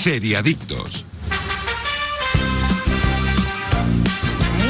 Seriadictos.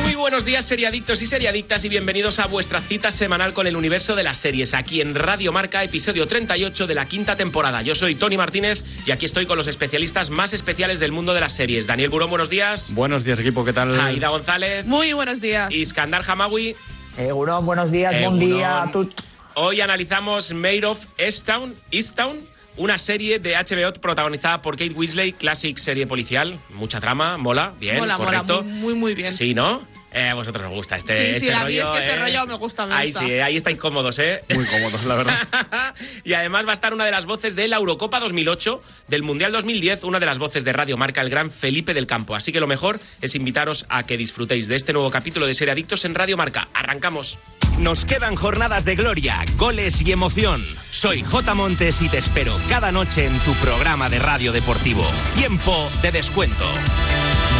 Muy buenos días, seriadictos y seriadictas, y bienvenidos a vuestra cita semanal con el universo de las series, aquí en Radio Marca, episodio 38 de la quinta temporada. Yo soy Tony Martínez y aquí estoy con los especialistas más especiales del mundo de las series. Daniel Burón, buenos días. Buenos días, equipo, ¿qué tal? Aida González. Muy buenos días. Iskandar Hamawi. Egunon, buenos días, buen Egunon. día a todos. Hoy analizamos Made of Easttown, Easttown, una serie de HBO protagonizada por Kate Weasley, classic serie policial, mucha trama, mola, bien, mola, correcto. mola, muy, muy bien. Sí, ¿no? Eh, a vosotros os gusta este, Sí, este sí, a mí rollo. es que este ¿eh? rollo me gusta, me ahí gusta. sí, ahí estáis cómodos, ¿eh? Muy cómodos, la verdad. y además va a estar una de las voces de la Eurocopa 2008, del Mundial 2010, una de las voces de Radio Marca, el gran Felipe del Campo. Así que lo mejor es invitaros a que disfrutéis de este nuevo capítulo de Serie Adictos en Radio Marca. Arrancamos. Nos quedan jornadas de gloria, goles y emoción. Soy J. Montes y te espero cada noche en tu programa de radio deportivo. Tiempo de descuento.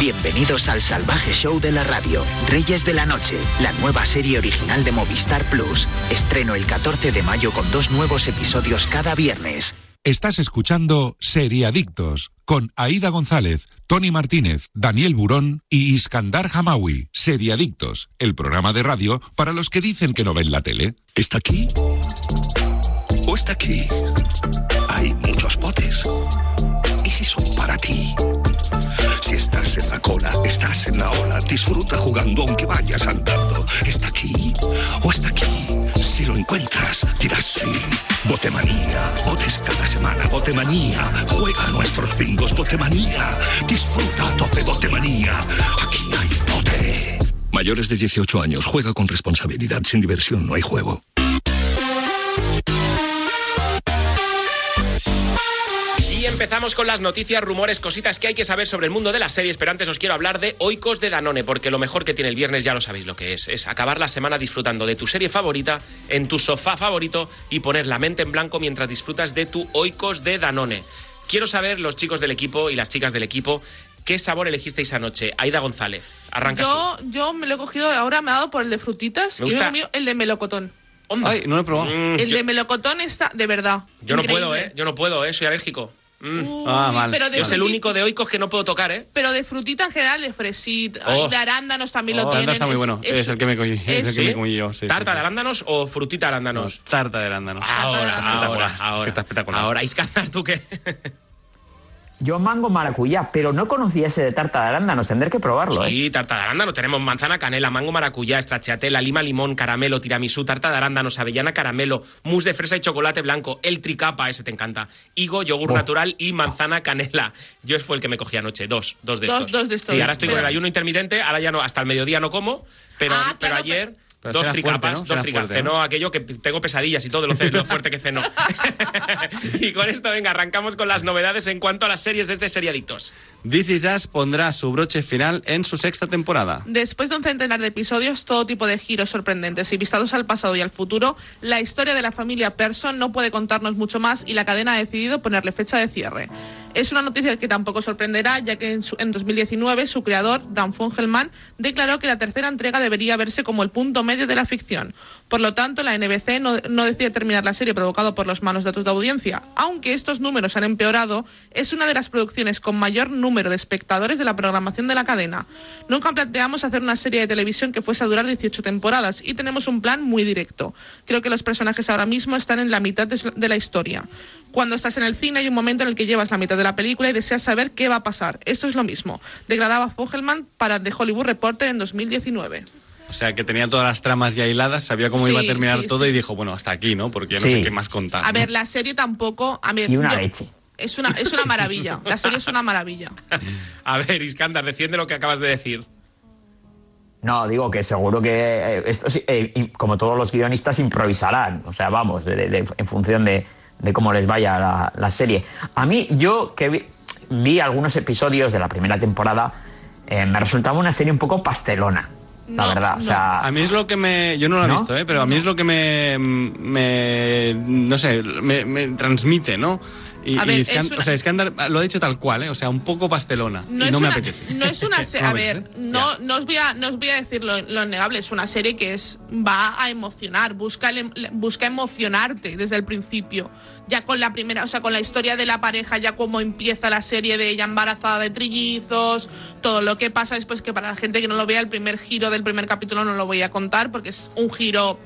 Bienvenidos al salvaje show de la radio, Reyes de la Noche, la nueva serie original de Movistar Plus. Estreno el 14 de mayo con dos nuevos episodios cada viernes. Estás escuchando Seriadictos con Aida González, Tony Martínez, Daniel Burón y Iskandar Hamawi. Seriadictos, el programa de radio para los que dicen que no ven la tele. ¿Está aquí? ¿O está aquí? Hay muchos potes. ¿Y si son para ti? Si estás en la cola, estás en la ola. Disfruta jugando aunque vayas andando. ¿Está aquí? ¿O está aquí? Si lo encuentras, dirás sí. Botemanía. Botes cada semana. Botemanía. Juega a nuestros bingos. Botemanía. Disfruta a tope Botemanía. Aquí hay bote. Mayores de 18 años. Juega con responsabilidad. Sin diversión no hay juego. Empezamos con las noticias, rumores, cositas que hay que saber sobre el mundo de las series, pero antes os quiero hablar de Oikos de Danone, porque lo mejor que tiene el viernes ya lo sabéis lo que es, es acabar la semana disfrutando de tu serie favorita en tu sofá favorito y poner la mente en blanco mientras disfrutas de tu Oikos de Danone. Quiero saber, los chicos del equipo y las chicas del equipo, ¿qué sabor elegisteis anoche? Aida González, arrancas Yo, yo me lo he cogido, ahora me ha dado por el de frutitas Me y gusta. el de melocotón. Onda. Ay, no lo he probado. Mm, El yo, de melocotón está, de verdad. yo no puedo. ¿eh? Yo no puedo, ¿eh? Soy alérgico. Mm. Uy, Ah, mal. Pero de, Yo es el único de Oikos que no puedo tocar, ¿eh? pero de frutita en general, de fresita, Oh. y de arándanos también Oh, lo tienen. está muy es- bueno. Es, el que me comí, es el que es- me comí yo. Sí, ¿Tarta sí, de sí. arándanos o frutita de arándanos? No, tarta de arándanos. Ahora, Está ahora, espectacular. ahora. Está espectacular. Ahora, Iskandar, ¿tú qué? Yo mango maracuyá, pero no conocía ese de tarta de arándanos, tendré que probarlo, ¿eh? Sí, tarta de arándanos. Tenemos manzana, canela, mango, maracuyá, estrachiatela, lima, limón, caramelo, tiramisú, tarta de arándanos, avellana, caramelo, mousse de fresa y chocolate blanco, el tricapa, ese te encanta, higo, yogur Oh. natural y manzana, canela. Yo fue el que me cogí anoche, dos, dos de Dos- estos. dos de estos. Y ahora estoy con el ayuno intermitente, ahora ya no, hasta el mediodía no como, pero, Ah, pero claro, ayer... Pero dos cena tricapas, fuerte, ¿no? dos tricapas. fuerte, ¿no? Cenó aquello que tengo pesadillas y todo lo, lo fuerte que ceno. y con esto, venga, arrancamos con las novedades en cuanto a las series desde Seriadictos. This Is Us pondrá su broche final en su sexta temporada. Después de un centenar de episodios, todo tipo de giros sorprendentes y vistados al pasado y al futuro, la historia de la familia Person no puede contarnos mucho más y la cadena ha decidido ponerle fecha de cierre. Es una noticia que tampoco sorprenderá, ya que en, su- en 2019 su creador, Dan Fungelman, declaró que la tercera entrega debería verse como el punto medio de la ficción. Por lo tanto, la NBC no, no decide terminar la serie provocado por los malos datos de audiencia. Aunque estos números han empeorado, es una de las producciones con mayor número de espectadores de la programación de la cadena. Nunca planteamos hacer una serie de televisión que fuese a durar 18 temporadas y tenemos un plan muy directo. Creo que los personajes ahora mismo están en la mitad de, la historia. Cuando estás en el cine hay un momento en el que llevas la mitad de la película y deseas saber qué va a pasar. Esto es lo mismo. Declaraba Fogelman para The Hollywood Reporter en 2019. O sea, que tenía todas las tramas ya hiladas, sabía cómo Sí, iba a terminar sí, todo sí. y dijo, bueno, hasta aquí, ¿no? Porque ya no Sí. sé qué más contar. A ver, la serie tampoco... A ver, Y una yo- leche. Es una, es una maravilla. La serie es una maravilla. A ver, Iskandar, defiende lo que acabas de decir. No, digo que seguro que eh, esto sí, eh, como todos los guionistas improvisarán, o sea, vamos, de- de- en función de, de cómo les vaya la, la serie. A mí, yo que vi, vi algunos episodios de la primera temporada, eh, me resultaba una serie un poco pastelona, la No, verdad. O no. sea, A mí es lo que me. Yo no lo he ¿No? visto, ¿eh? pero a mí es lo que me. me no sé, me, me transmite, ¿no? Y, A y ver, Scan- es una- o sea, lo ha dicho tal cual, ¿eh? O sea, un poco pastelona. No y es no me una, apetece. No es una serie. A me ver, no, no, os voy a, no os voy a decir lo, lo negable. Es una serie que es va a emocionar, busca, em- busca emocionarte desde el principio. Ya con la primera, o sea, con la historia de la pareja, ya como empieza la serie de ella embarazada de trillizos, todo lo que pasa después, que para la gente que no lo vea, el primer giro del primer capítulo no lo voy a contar porque es un giro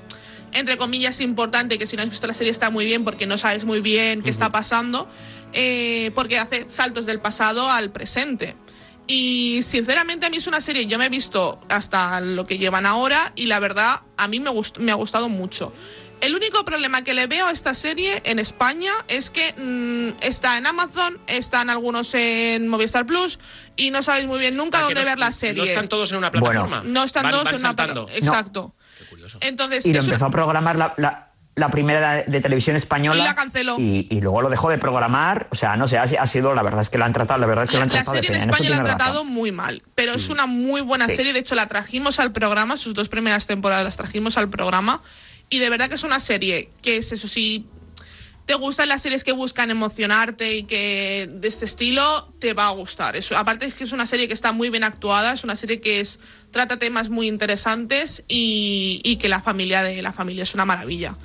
entre comillas, importante, que si no has visto la serie está muy bien porque no sabes muy bien qué está pasando, eh, porque hace saltos del pasado al presente. Y sinceramente a mí es una serie, yo me he visto hasta lo que llevan ahora y la verdad a mí me, gust- me ha gustado mucho. El único problema que le veo a esta serie en España es que mm, está en Amazon, están algunos en Movistar Plus y no sabéis muy bien nunca Ah, dónde no- ver la serie. No están todos en una Bueno. plataforma. No están Van- todos van en una saltando. plata- Exacto. Curioso. Entonces, Y lo una- empezó a programar la, la- la primera de, de televisión española. Y la canceló. Y, y luego lo dejó de programar. O sea, no sé, ha, ha sido, la verdad es que la han tratado, la verdad es que la, La, han la tratado de serie en España la han tratado razón. muy mal, pero es una muy buena Sí. serie. De hecho, la trajimos al programa, sus dos primeras temporadas las trajimos al programa. Y de verdad que es una serie que es eso sí. Te gustan las series que buscan emocionarte y que de este estilo te va a gustar. Eso, aparte es que es una serie que está muy bien actuada, es una serie que es trata temas muy interesantes y, que la familia de la familia es una maravilla.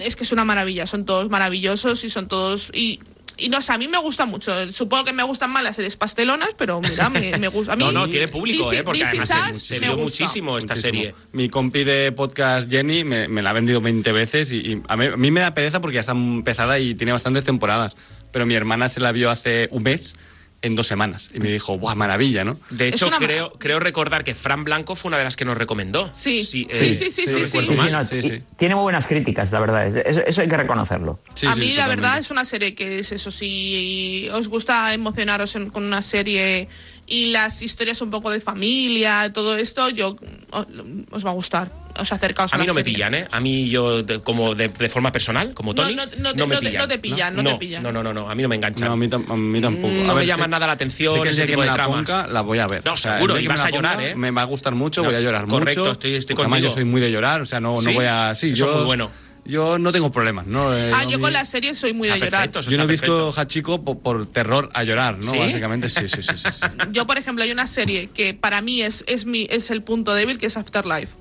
Es que es una maravilla, son todos maravillosos y son todos y, y no sé, a mí me gusta mucho. Supongo que me gustan más las series pastelonas, pero mira, me, me gusta. A mí, No, no, tiene público, This- ¿eh? Porque Is además Us se, vio gusta. muchísimo esta Muchísimo. serie. Mi compi de podcast Jenny me, me la ha vendido 20 veces y, y a, mí, a mí me da pereza porque ya está empezada y tiene bastantes temporadas. Pero mi hermana se la vio hace un mes en dos semanas y me dijo, ¡buah, maravilla, ¿no? De hecho, creo, creo recordar que Fran Blanco fue una de las que nos recomendó. Sí. eh, Sí, sí, sí, sí, no sí. recuerdo Sí, sí, mal. no, sí, y- sí. Tiene muy buenas críticas, la verdad. Eso, eso hay que reconocerlo. Sí, a sí, mí la totalmente. verdad es una serie que es eso, si os gusta emocionaros en- con una serie y las historias un poco de familia, todo esto, yo os, va a gustar. Os acercaos a, A mí no me serie. pillan, ¿eh? A mí yo, de- como de, de forma personal, como No, Tony, no- no, no te- me no te- pillan. no te pillan, no te pillan. No, no, no, no, a mí no me enganchan. No, a mí, a mí tampoco. No A me ver, llama sé- nada la atención sé que ese tipo me de tramas. ponga, la voy a ver. No, O sea, seguro, y vas me a llorar, ponga, ¿eh? Me va a gustar mucho, No, voy a llorar correcto, mucho. estoy- estoy porque además contigo. yo soy muy de llorar, o sea, no, ¿Sí? no voy a... Sí, Eso yo, es muy bueno. Yo no tengo problemas, ¿no? Eh, Ah, no, yo con las series soy muy de Ah, llorar. perfecto, Yo no he visto. Hachiko por, por terror a llorar, ¿no? ¿Sí? Básicamente, sí, sí, sí, sí. sí. Yo, por ejemplo, hay una serie que para mí es, es, mi, es el punto débil, que es Afterlife.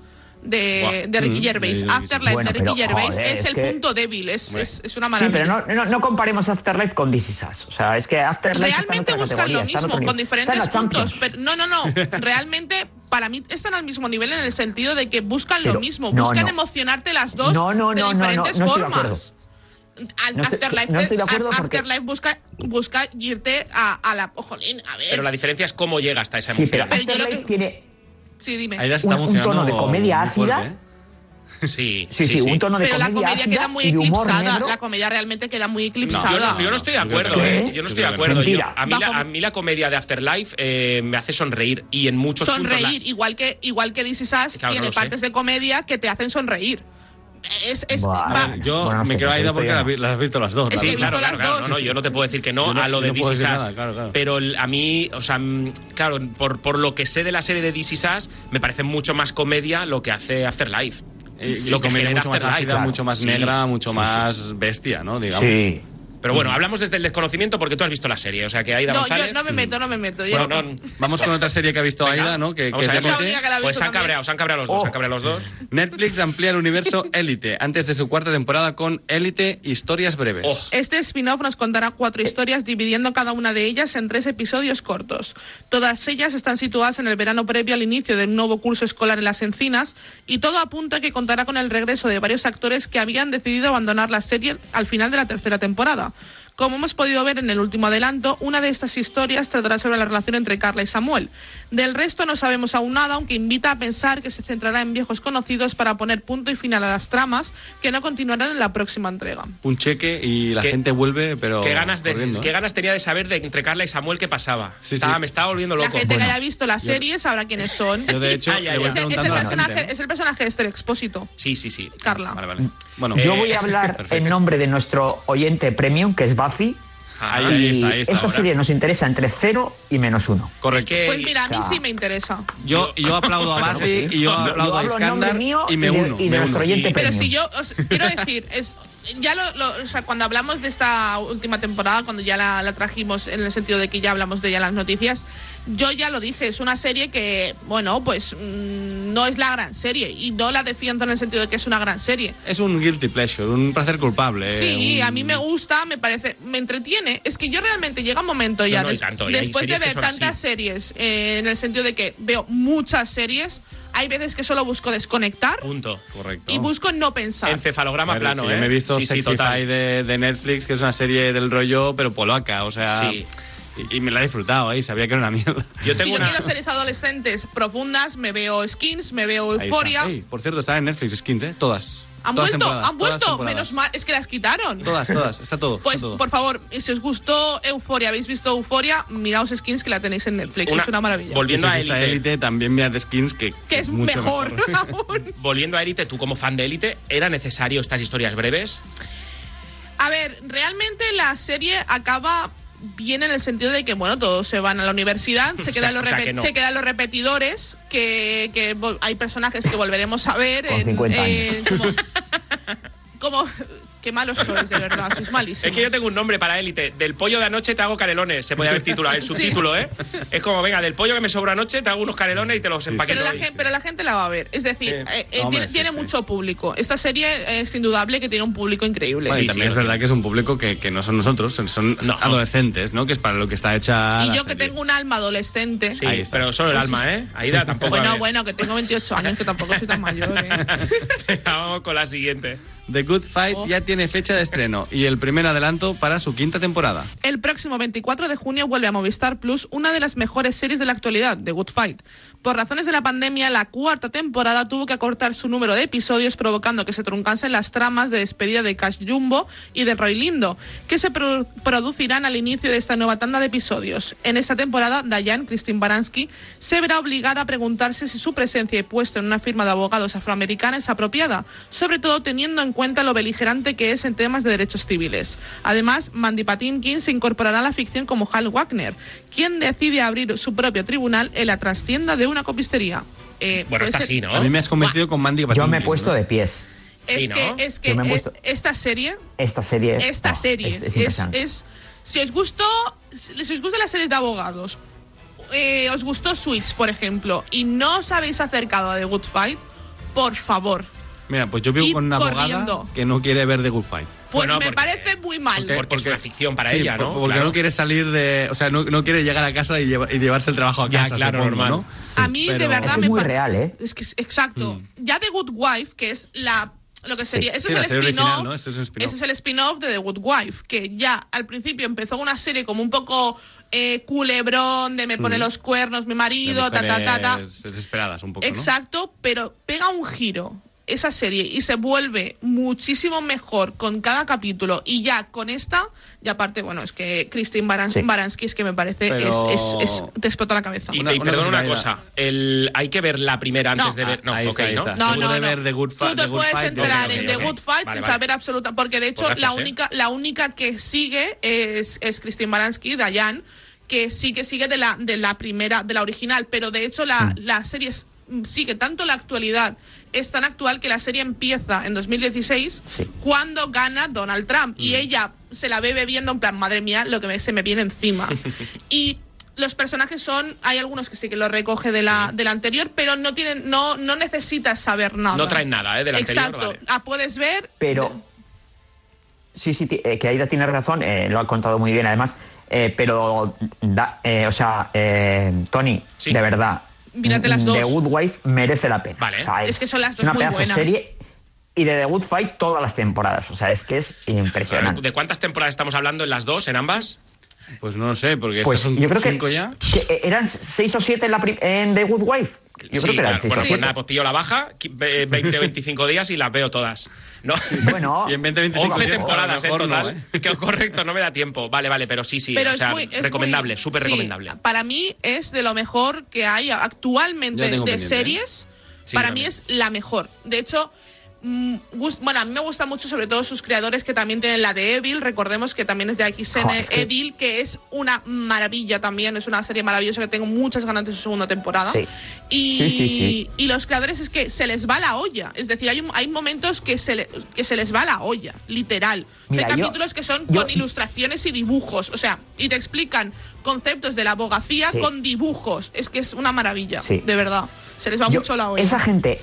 De, de Ricky Mm, Gervais. sí, sí, sí. Afterlife Bueno, de Ricky pero, Gervais joder, es, es el que- punto débil, es, es, es una Sí, maravilla. pero no, no, no comparemos Afterlife con This Is Us. O sea, es que Afterlife está en Realmente otra buscan lo mismo, con diferentes puntos. Champions. Pero, no, no, no. Realmente, para mí están al mismo nivel en el sentido de que buscan lo Pero, mismo. no, buscan no. emocionarte las dos No, no, de no, no, no, diferentes formas. Al- Afterlife, no estoy de acuerdo a- porque- Afterlife busca, busca irte a, a la. Ojolín, a ver. Pero la diferencia es cómo llega hasta esa Sí, pero emoción. Pero yo lo Afterlife que- tiene... Sí, dime. Aida se está Un- tono de comedia fuerte, ácida. ¿eh? Sí, Sí, sí, un tono de Pero la comedia, comedia ácida queda muy eclipsada. La comedia realmente queda muy eclipsada. no, yo no estoy de acuerdo. ¿eh? Yo no estoy de acuerdo. Yo- a, mí la, a mí la comedia de Afterlife eh, me hace sonreír y en muchos puntos sonreír, las- igual que igual que This Is Us, Claro, no tiene sé. partes de comedia que te hacen sonreír. Es, es, va- Yo Bueno, no me quedo esto porque las, las has visto las dos. Es la que Sí, claro, visto claro, las claro. dos. No, no, yo no te puedo decir que no, a lo de no Us. nada, claro, claro. Pero a mí, o sea, claro, por, por lo que sé de la serie de Is Us, me parece mucho más comedia lo que hace Afterlife. Y lo que genera mucho más Afterlife. ácida, claro. mucho más Sí. negra, mucho más bestia, ¿no? Digamos. Sí. Pero bueno, hablamos desde el desconocimiento porque tú has visto la serie, o sea que Aida no, González... yo no me meto, no me meto. Bueno, está. no, Vamos con otra serie que ha visto Venga, Aida, ¿no? Que, que es que la Pues han cabreado, se han cabreado los dos, Oh. se han cabreado los dos. Netflix amplía el universo Élite antes de su cuarta temporada con Élite Historias Breves. Oh. Este spin-off nos contará cuatro historias dividiendo cada una de ellas en tres episodios cortos. Todas ellas están situadas en el verano previo al inicio del nuevo curso escolar en las Encinas y todo apunta a que contará con el regreso de varios actores que habían decidido abandonar la serie al final de la tercera temporada. Como hemos podido ver en el último adelanto, una de estas historias tratará sobre la relación entre Carla y Samuel. Del resto no sabemos aún nada, aunque invita a pensar que se centrará en viejos conocidos para poner punto y final a las tramas que no continuarán en la próxima entrega. Un cheque y la Qué- gente vuelve, pero. Qué ganas, de, corriendo, qué ¿eh? ganas tenía de saber de entre Carla y Samuel qué pasaba. Sí, Estaba- sí. Me estaba volviendo La loco. gente Bueno. que haya visto la serie sabrá quiénes son. Yo, de hecho, Ay, ay, le voy ay. es, el- es el preguntando a la gente. ¿eh? es el personaje de Esther Expósito, Sí, sí, sí. Carla. Vale, vale. Bueno, Yo Eh, voy a hablar en nombre de nuestro oyente premium, que es Buffy, Ahí, ahí está, ahí está. esta ahora. serie nos interesa entre 0 y menos 1. Correcto. Pues mira, a mí sí me interesa. Yo, yo aplaudo a Barry y yo aplaudo yo a Iskandar mío y me y de- uno. y de me nuestro uno. oyente Pero premium. si yo os quiero decir, es ya lo, lo- o sea, cuando hablamos de esta última temporada, cuando ya la, la trajimos en el sentido de que ya hablamos de ella en las noticias, yo ya lo dije, es una serie que, bueno, pues mm, no es la gran serie y no la defiendo en el sentido de que es una gran serie. Es un guilty pleasure, un placer culpable. Sí, un- a mí me gusta, me parece, me entretiene. Es que yo realmente llega un momento ya, No, no, des- tanto, después de ver tantas así. series, eh, en el sentido de que veo muchas series, hay veces que solo busco desconectar Punto. Correcto. y busco no pensar. Encefalograma ver, plano, ¿eh? Yo me he visto Sí, sí, Sexify total. de, de Netflix, que es una serie del rollo, pero polaca, o sea. Sí. Y, y me la he disfrutado ahí, sabía que era una mierda. Yo si tengo yo una... quiero series adolescentes profundas, me veo Skins, me veo Ahí está. Euphoria. Ey, por cierto, está en Netflix Skins, ¿eh? Todas. Han Todas vuelto, han vuelto, menos mal, es que las quitaron. Todas, todas, está todo. Pues, está todo. por favor, si os gustó Euphoria, habéis visto Euphoria, miraos Skins que la tenéis en Netflix, Una- es una maravilla. Volviendo si a Élite. También mirad Skins, que, que es mucho mejor, aún. Volviendo a Élite, tú como fan de Élite, ¿era necesario estas historias breves? A ver, realmente la serie acaba bien en el sentido de que, bueno, todos se van a la universidad, se sea- quedan, los, o sea repe- que no. se quedan los repetidores, que, que hay personajes que volveremos a ver. Con en- 50 en- como, como- Qué malos sois, de verdad, sois malísimos. Es que yo tengo un nombre para Élite. Del pollo de anoche te hago canelones. Se puede haber titulado el subtítulo, ¿eh? Es como, venga, del pollo que me sobra anoche te hago unos canelones y te los empaqueto. pero, la ahí. gen- pero la gente la va a ver. Es decir, eh, eh, Hombre, tiene, sí, tiene sí. mucho público. Esta serie es indudable que tiene un público increíble. Bueno, y Sí, también sí, es verdad que es un público que, que no son nosotros, son, No. adolescentes, ¿no? Que es para lo que está hecha. y la yo que serie. tengo un alma adolescente. Sí, Ahí pero solo el alma, ¿eh? Aida tampoco. Bueno, bueno, que tengo 28 años, que tampoco soy tan mayor. ¿eh? Venga, Vamos con la siguiente. The Good Fight ya tiene fecha de estreno y el primer adelanto para su quinta temporada. El próximo 24 de junio vuelve a Movistar Plus una de las mejores series de la actualidad, The Good Fight. Por razones de la pandemia, la cuarta temporada tuvo que acortar su número de episodios, provocando que se truncasen las tramas de despedida de Cash Jumbo y de Roy Lindo, que se pro- producirán al inicio de esta nueva tanda de episodios. En esta temporada, Diane, Christine Baranski, se verá obligada a preguntarse si su presencia y puesto en una firma de abogados afroamericana es apropiada, sobre todo teniendo en cuenta lo beligerante que es en temas de derechos civiles. Además, Mandy Patinkin se incorporará a la ficción como Hal Wagner, quien decide abrir su propio tribunal en la trastienda de una copistería. Eh, Bueno, está ser- así, ¿no? A mí me has convencido con Mandy Yo me he puesto ¿no? de pies. Es Sí, ¿no? que, es que puesto- esta serie Esta serie. esta oh, serie es, es, es es- si os gustó si os gusta la serie de abogados eh, os gustó Switch por ejemplo y no os habéis acercado a The Good Fight por favor Mira, pues yo vivo con una abogada corriendo. que no quiere ver The Good Fight. pues Bueno, me porque- parece muy mal Porque, es una ficción para Sí, ella, ¿no? Porque Claro. no quiere salir de. O sea, no, no quiere llegar a casa y, lleva- y llevarse el trabajo a Ya, casa. claro, supongo, normal. ¿no? A mí de verdad Eso es me muy real, ¿eh? es que es- exacto. Ya The Good Wife que es la lo que sería eso Sí, es la el spin-off es ese es el spin-off de The Good Wife que ya al principio empezó una serie como un poco eh, culebrón de me pone los cuernos mi De marido ta ta ta. ta desesperadas un poco, ¿no? Exacto, pero pega un giro esa serie y se vuelve muchísimo mejor con cada capítulo y ya con esta, y aparte, bueno, es que Christine Baran- Sí. Baranski es que me parece, Pero- es, es, es- te explota la cabeza. Y, Una- y una perdona una cosita, cosa. El, hay que ver la primera antes No. de ver. No, Ah, ahí ok, está, ahí ¿no? está. No, no, de ver The Good Tú te puedes Fight, entrar en The. Good Fight Vale, sin vale. saber absoluta, porque de hecho Pues la ¿eh? única la única que sigue es, es Christine Baranski, Dayan, que sí que sigue de la de la primera, de la original, pero de hecho la, la serie sigue tanto la actualidad, es tan actual que la serie empieza en 2016 Sí. cuando gana Donald Trump y ella se la ve bebiendo en plan, madre mía, lo que me- se me viene encima. y los personajes son, hay algunos que sí que lo recoge de la, de la anterior, pero no tienen, no, no necesitas saber nada. No traen nada, ¿eh? Del anterior, Exacto. vale. Ah, puedes ver. Pero. Sí, sí, eh, que Aida tiene razón, eh, lo ha contado muy bien además. eh, pero, da- eh, o sea, eh, Tony, Sí. de verdad. Mírate las dos. The Good Wife merece la pena. Vale. O sea, Es que son las dos una muy pedazo buenas. serie. Y de The Good Fight todas las temporadas. O sea, es que es impresionante. ¿De cuántas temporadas estamos hablando en las dos, en ambas? Pues no lo sé, porque Pues estas son yo creo que, cinco ya. que, eh, eran seis o siete en, la en The Good Wife. Yo Sí, creo que claro. Bueno, pues nada, pues pillo la baja, qui- ve- 20 25 días y las veo todas. ¿No? Bueno, Y en 20, 25 11 días, temporadas en no, total. ¿eh? Que correcto, no me da tiempo. Vale, vale, pero sí, sí. pero o es sea, muy. es recomendable, súper sí, recomendable. Para mí es de lo mejor que hay actualmente de ¿eh? series. Sí, para también. mí es la mejor. De hecho, bueno, a mí me gusta mucho sobre todo sus creadores que también tienen la de Evil, recordemos que también es de XN Joder, es que- Evil, que es una maravilla también, es una serie maravillosa que tengo muchas ganas de su segunda temporada. Sí. Y, Sí, sí, sí. y los creadores es que se les va la olla, es decir, hay, hay momentos que se, le- que se les va la olla, literal. O sea, Mira, hay yo- capítulos que son yo- con ilustraciones y dibujos, o sea, y te explican conceptos de la abogacía con dibujos, es que es una maravilla, Sí. de verdad. Se les va Yo- mucho la olla. Esa gente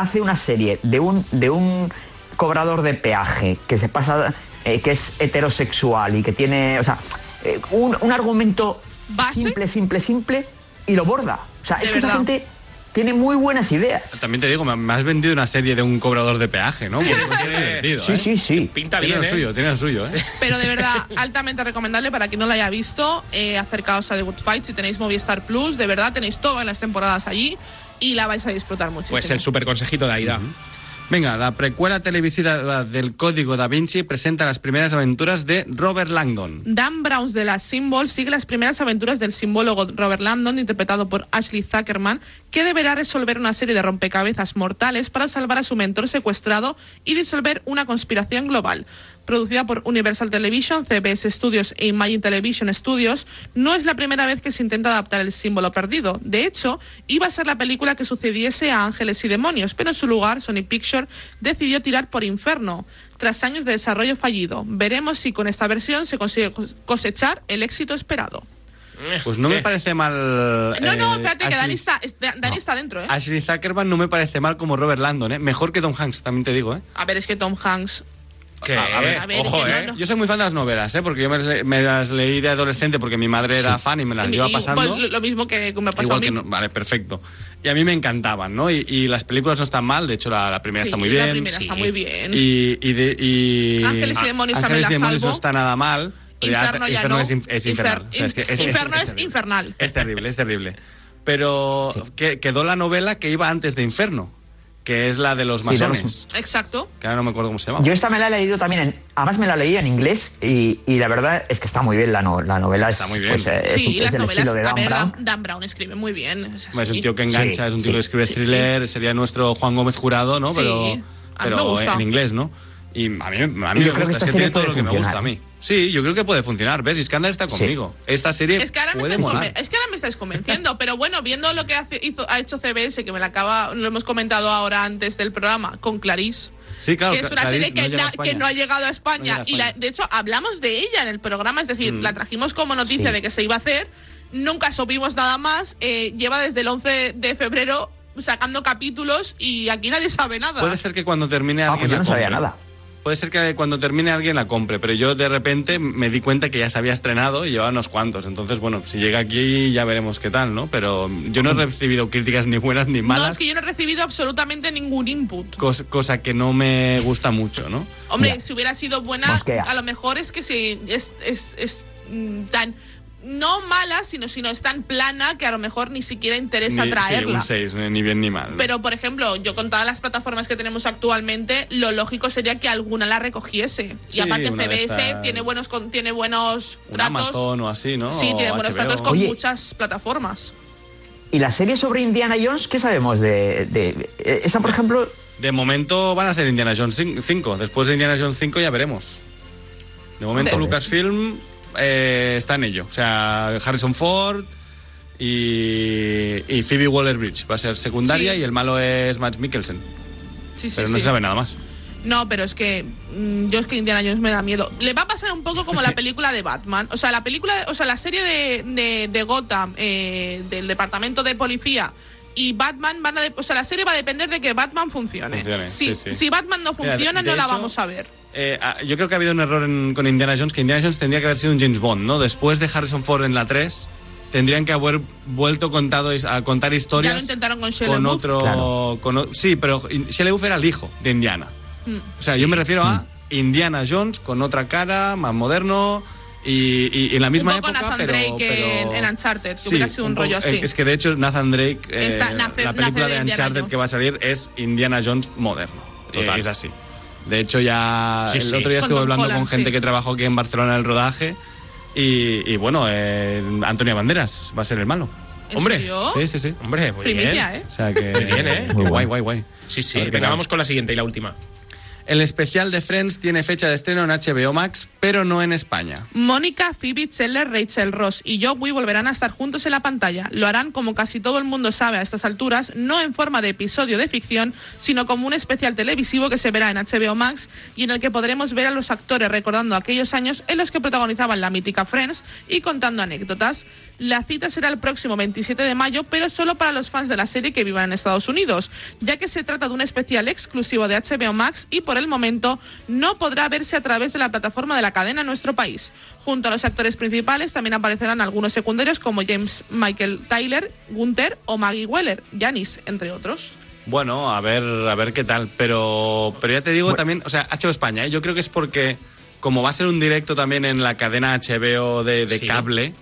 hace una serie de un, de un cobrador de peaje que se pasa, eh, que es heterosexual y que tiene, o sea, eh, un, un argumento ¿Base? simple, simple, simple y lo borda. O sea, es que esa gente tiene muy buenas ideas. También te digo, me, me has vendido una serie de un cobrador de peaje, ¿no? Divertido, Sí, ¿eh? sí, sí. Pinta Tiene bien, lo ¿eh? suyo, tiene lo suyo, ¿eh? Pero de verdad, altamente recomendable para quien no la haya visto. eh, acercaos a The Good Fight si tenéis Movistar Plus. De verdad, tenéis todas las temporadas allí y la vais a disfrutar muchísimo. Pues el super consejito de Aida. Venga, la precuela televisiva del Código Da Vinci presenta las primeras aventuras de Robert Langdon. Dan Browns de la Symbol sigue las primeras aventuras del simbólogo Robert Landon, interpretado por Ashley Zuckerman, que deberá resolver una serie de rompecabezas mortales para salvar a su mentor secuestrado y disolver una conspiración global. Producida por Universal Television, CBS Studios e Imagine Television Studios, no es la primera vez que se intenta adaptar el símbolo perdido. De hecho, iba a ser la película que sucediese a Ángeles y Demonios, pero en su lugar Sony Pictures decidió tirar por Inferno, tras años de desarrollo fallido. Veremos si con esta versión se consigue cos- cosechar el éxito esperado. Pues no me parece mal. No, no, eh, espérate, que Dani está, es- Dani está dentro, ¿eh? Ashley Zuckerman no me parece mal como Robert Langdon, ¿eh? Mejor que Tom Hanks, también te digo, ¿eh? A ver, es que Tom Hanks... ¿Qué? A ver, a ver, Ojo, es ¿eh? no, no. Yo soy muy fan de las novelas, ¿eh? Porque yo me, me las leí de adolescente porque mi madre era fan y me las Y- pasando. pues, lo- mismo que me pasó a Igual mí. que no, vale, perfecto. Y a mí me encantaban, ¿no? Y, y las películas no están mal, de hecho la, la primera Sí, está muy bien. La primera sí. está muy bien. Y, y, de- y- Ángeles y demonios Ángeles también y demonios salvo. no está nada mal. pero ya- Inferno ya no. es, es infernal. Infer- O sea, es que es- Inferno es terrible. infernal. Es terrible, es terrible. Pero que- quedó la novela que iba antes de Inferno, que es la de los Sí, no, masones. Exacto. Que ahora no me acuerdo cómo se llama. Yo esta me la he leído también, en, además me la leí en inglés y, y la verdad es que está muy bien la, no- la novela. Está es, muy bien. pues, eh, es, sí, es las del novelas. estilo de a Dan ver, Brown. Dan, Dan Brown escribe muy bien. Es, Es un tío que engancha, Sí, es un tío sí, que escribe sí. thriller, sería nuestro Juan Gómez Jurado, ¿no? Sí, Pero, a mí me pero gusta. en inglés, ¿no? Y a mí, a mí Y me creo gusta, que es esta que serie tiene todo lo que me gusta a mí. Sí, yo creo que puede funcionar, ¿ves? Iskandar está conmigo. Esta serie Es que, ahora me puede estáis molar. es que ahora me estáis convenciendo, pero bueno, viendo lo que hace- hizo, ha hecho CBS, que me la acaba, lo hemos comentado ahora antes del programa, con Clarice. Sí, claro, que es una Clarice serie que, no na- que ha llegado a España. No llega a Y la- de hecho, hablamos de ella en el programa, es decir, Mm. la trajimos como noticia Sí. de que se iba a hacer. Nunca supimos nada más. eh, lleva desde el 11 de febrero sacando capítulos y aquí nadie sabe nada. Puede ser que cuando termine Ah, alguien pues yo la no sabía nada. Puede ser que cuando termine alguien la compre, pero yo de repente me di cuenta que ya se había estrenado y llevaba unos cuantos. Entonces, bueno, si llega aquí ya veremos qué tal, ¿no? Pero yo no he recibido críticas ni buenas ni no, malas, es que yo no he recibido absolutamente ningún input. cos- cosa que no me gusta mucho, ¿no? Hombre, Ya. si hubiera sido buena, Mosquea. a lo mejor es que sí, es, es, es mm, tan. No mala, sino, sino es tan plana que a lo mejor ni siquiera interesa Ni- sí, traerla. un 6, ni bien ni mal. Pero, por ejemplo, yo con todas las plataformas que tenemos actualmente, lo lógico sería que alguna la recogiese. Sí, y aparte CBS estas- tiene buenos con- tiene buenos tratos. Amazon o así, ¿no? Sí, O tiene buenos HBO. tratos con Oye. muchas plataformas. ¿Y la serie sobre Indiana Jones qué sabemos de, de- eh, esa, por ejemplo? De momento van a hacer Indiana Jones 5. Después de Indiana Jones 5 ya veremos. De momento. Lucasfilm eh, está en ello. O sea, Harrison Ford y, y Phoebe Waller-Bridge va a ser secundaria Sí. y el malo es Matt Mikkelsen. Sí, sí, Pero no se sabe nada más. No, pero es que mm, yo es que Indiana Jones me da miedo. Le va a pasar un poco como la película de Batman. O sea, la película, o sea, la serie de, de, de Gotham, eh, del departamento de policía y Batman van a, de- o sea, la serie va a depender de que Batman funcione. Funcione, si, sí, sí. si Batman no Mira, funciona, de no la hecho- vamos a ver. Eh, ah, yo creo que ha habido un error en- con Indiana Jones, que Indiana Jones tendría que haber sido un James Bond, ¿no? Después de Harrison Ford en la 3, tendrían que haber vuelto contado, a contar historias Ya lo intentaron con Shia con otro... Claro. con sí, pero Shia LaBeouf era el hijo de Indiana. Mm. O sea, yo me refiero a Indiana Jones con otra cara, más moderno y, y en la misma un poco época, Nathan pero, Drake pero- en, en Uncharted, que Sí, hubiera sido un, poco- rollo así. Es que de hecho Nathan Drake, eh, Está- nace- la película de de, Uncharted Jones. que va a salir es Indiana Jones moderno. Total. Eh, es así. De hecho ya Sí, el sí. otro día Con estuve Tom hablando Holland, con gente sí. que trabajó aquí en Barcelona en el rodaje y, y bueno, eh, Antonio Banderas va a ser el malo. ¿En Hombre, serio? Sí, sí, sí. Hombre, muy Primicia, bien. ¿eh? O sea que. Muy bien, ¿eh? Muy guay, guay, guay. Sí, sí. Venga, vamos con la siguiente y la última. El especial de Friends tiene fecha de estreno en HBO Max, pero no en España. Mónica, Phoebe, Chandler, Rachel Ross y Joey volverán a estar juntos en la pantalla. Lo harán, como casi todo el mundo sabe a estas alturas, no en forma de episodio de ficción, sino como un especial televisivo que se verá en HBO Max y en el que podremos ver a los actores recordando aquellos años en los que protagonizaban la mítica Friends y contando anécdotas. La cita será el próximo 27 de mayo, pero solo para los fans de la serie que vivan en Estados Unidos, ya que se trata de un especial exclusivo de HBO Max y por el momento no podrá verse a través de la plataforma de la cadena en nuestro país. Junto a los actores principales también aparecerán algunos secundarios como James Michael Tyler, Gunther o Maggie Weller, Janis, entre otros. Bueno, a ver, a ver qué tal. Pero, pero ya te digo también, o sea, HBO España, ¿eh? yo creo que es porque, como va a ser un directo también en la cadena HBO de, de Sí. cable,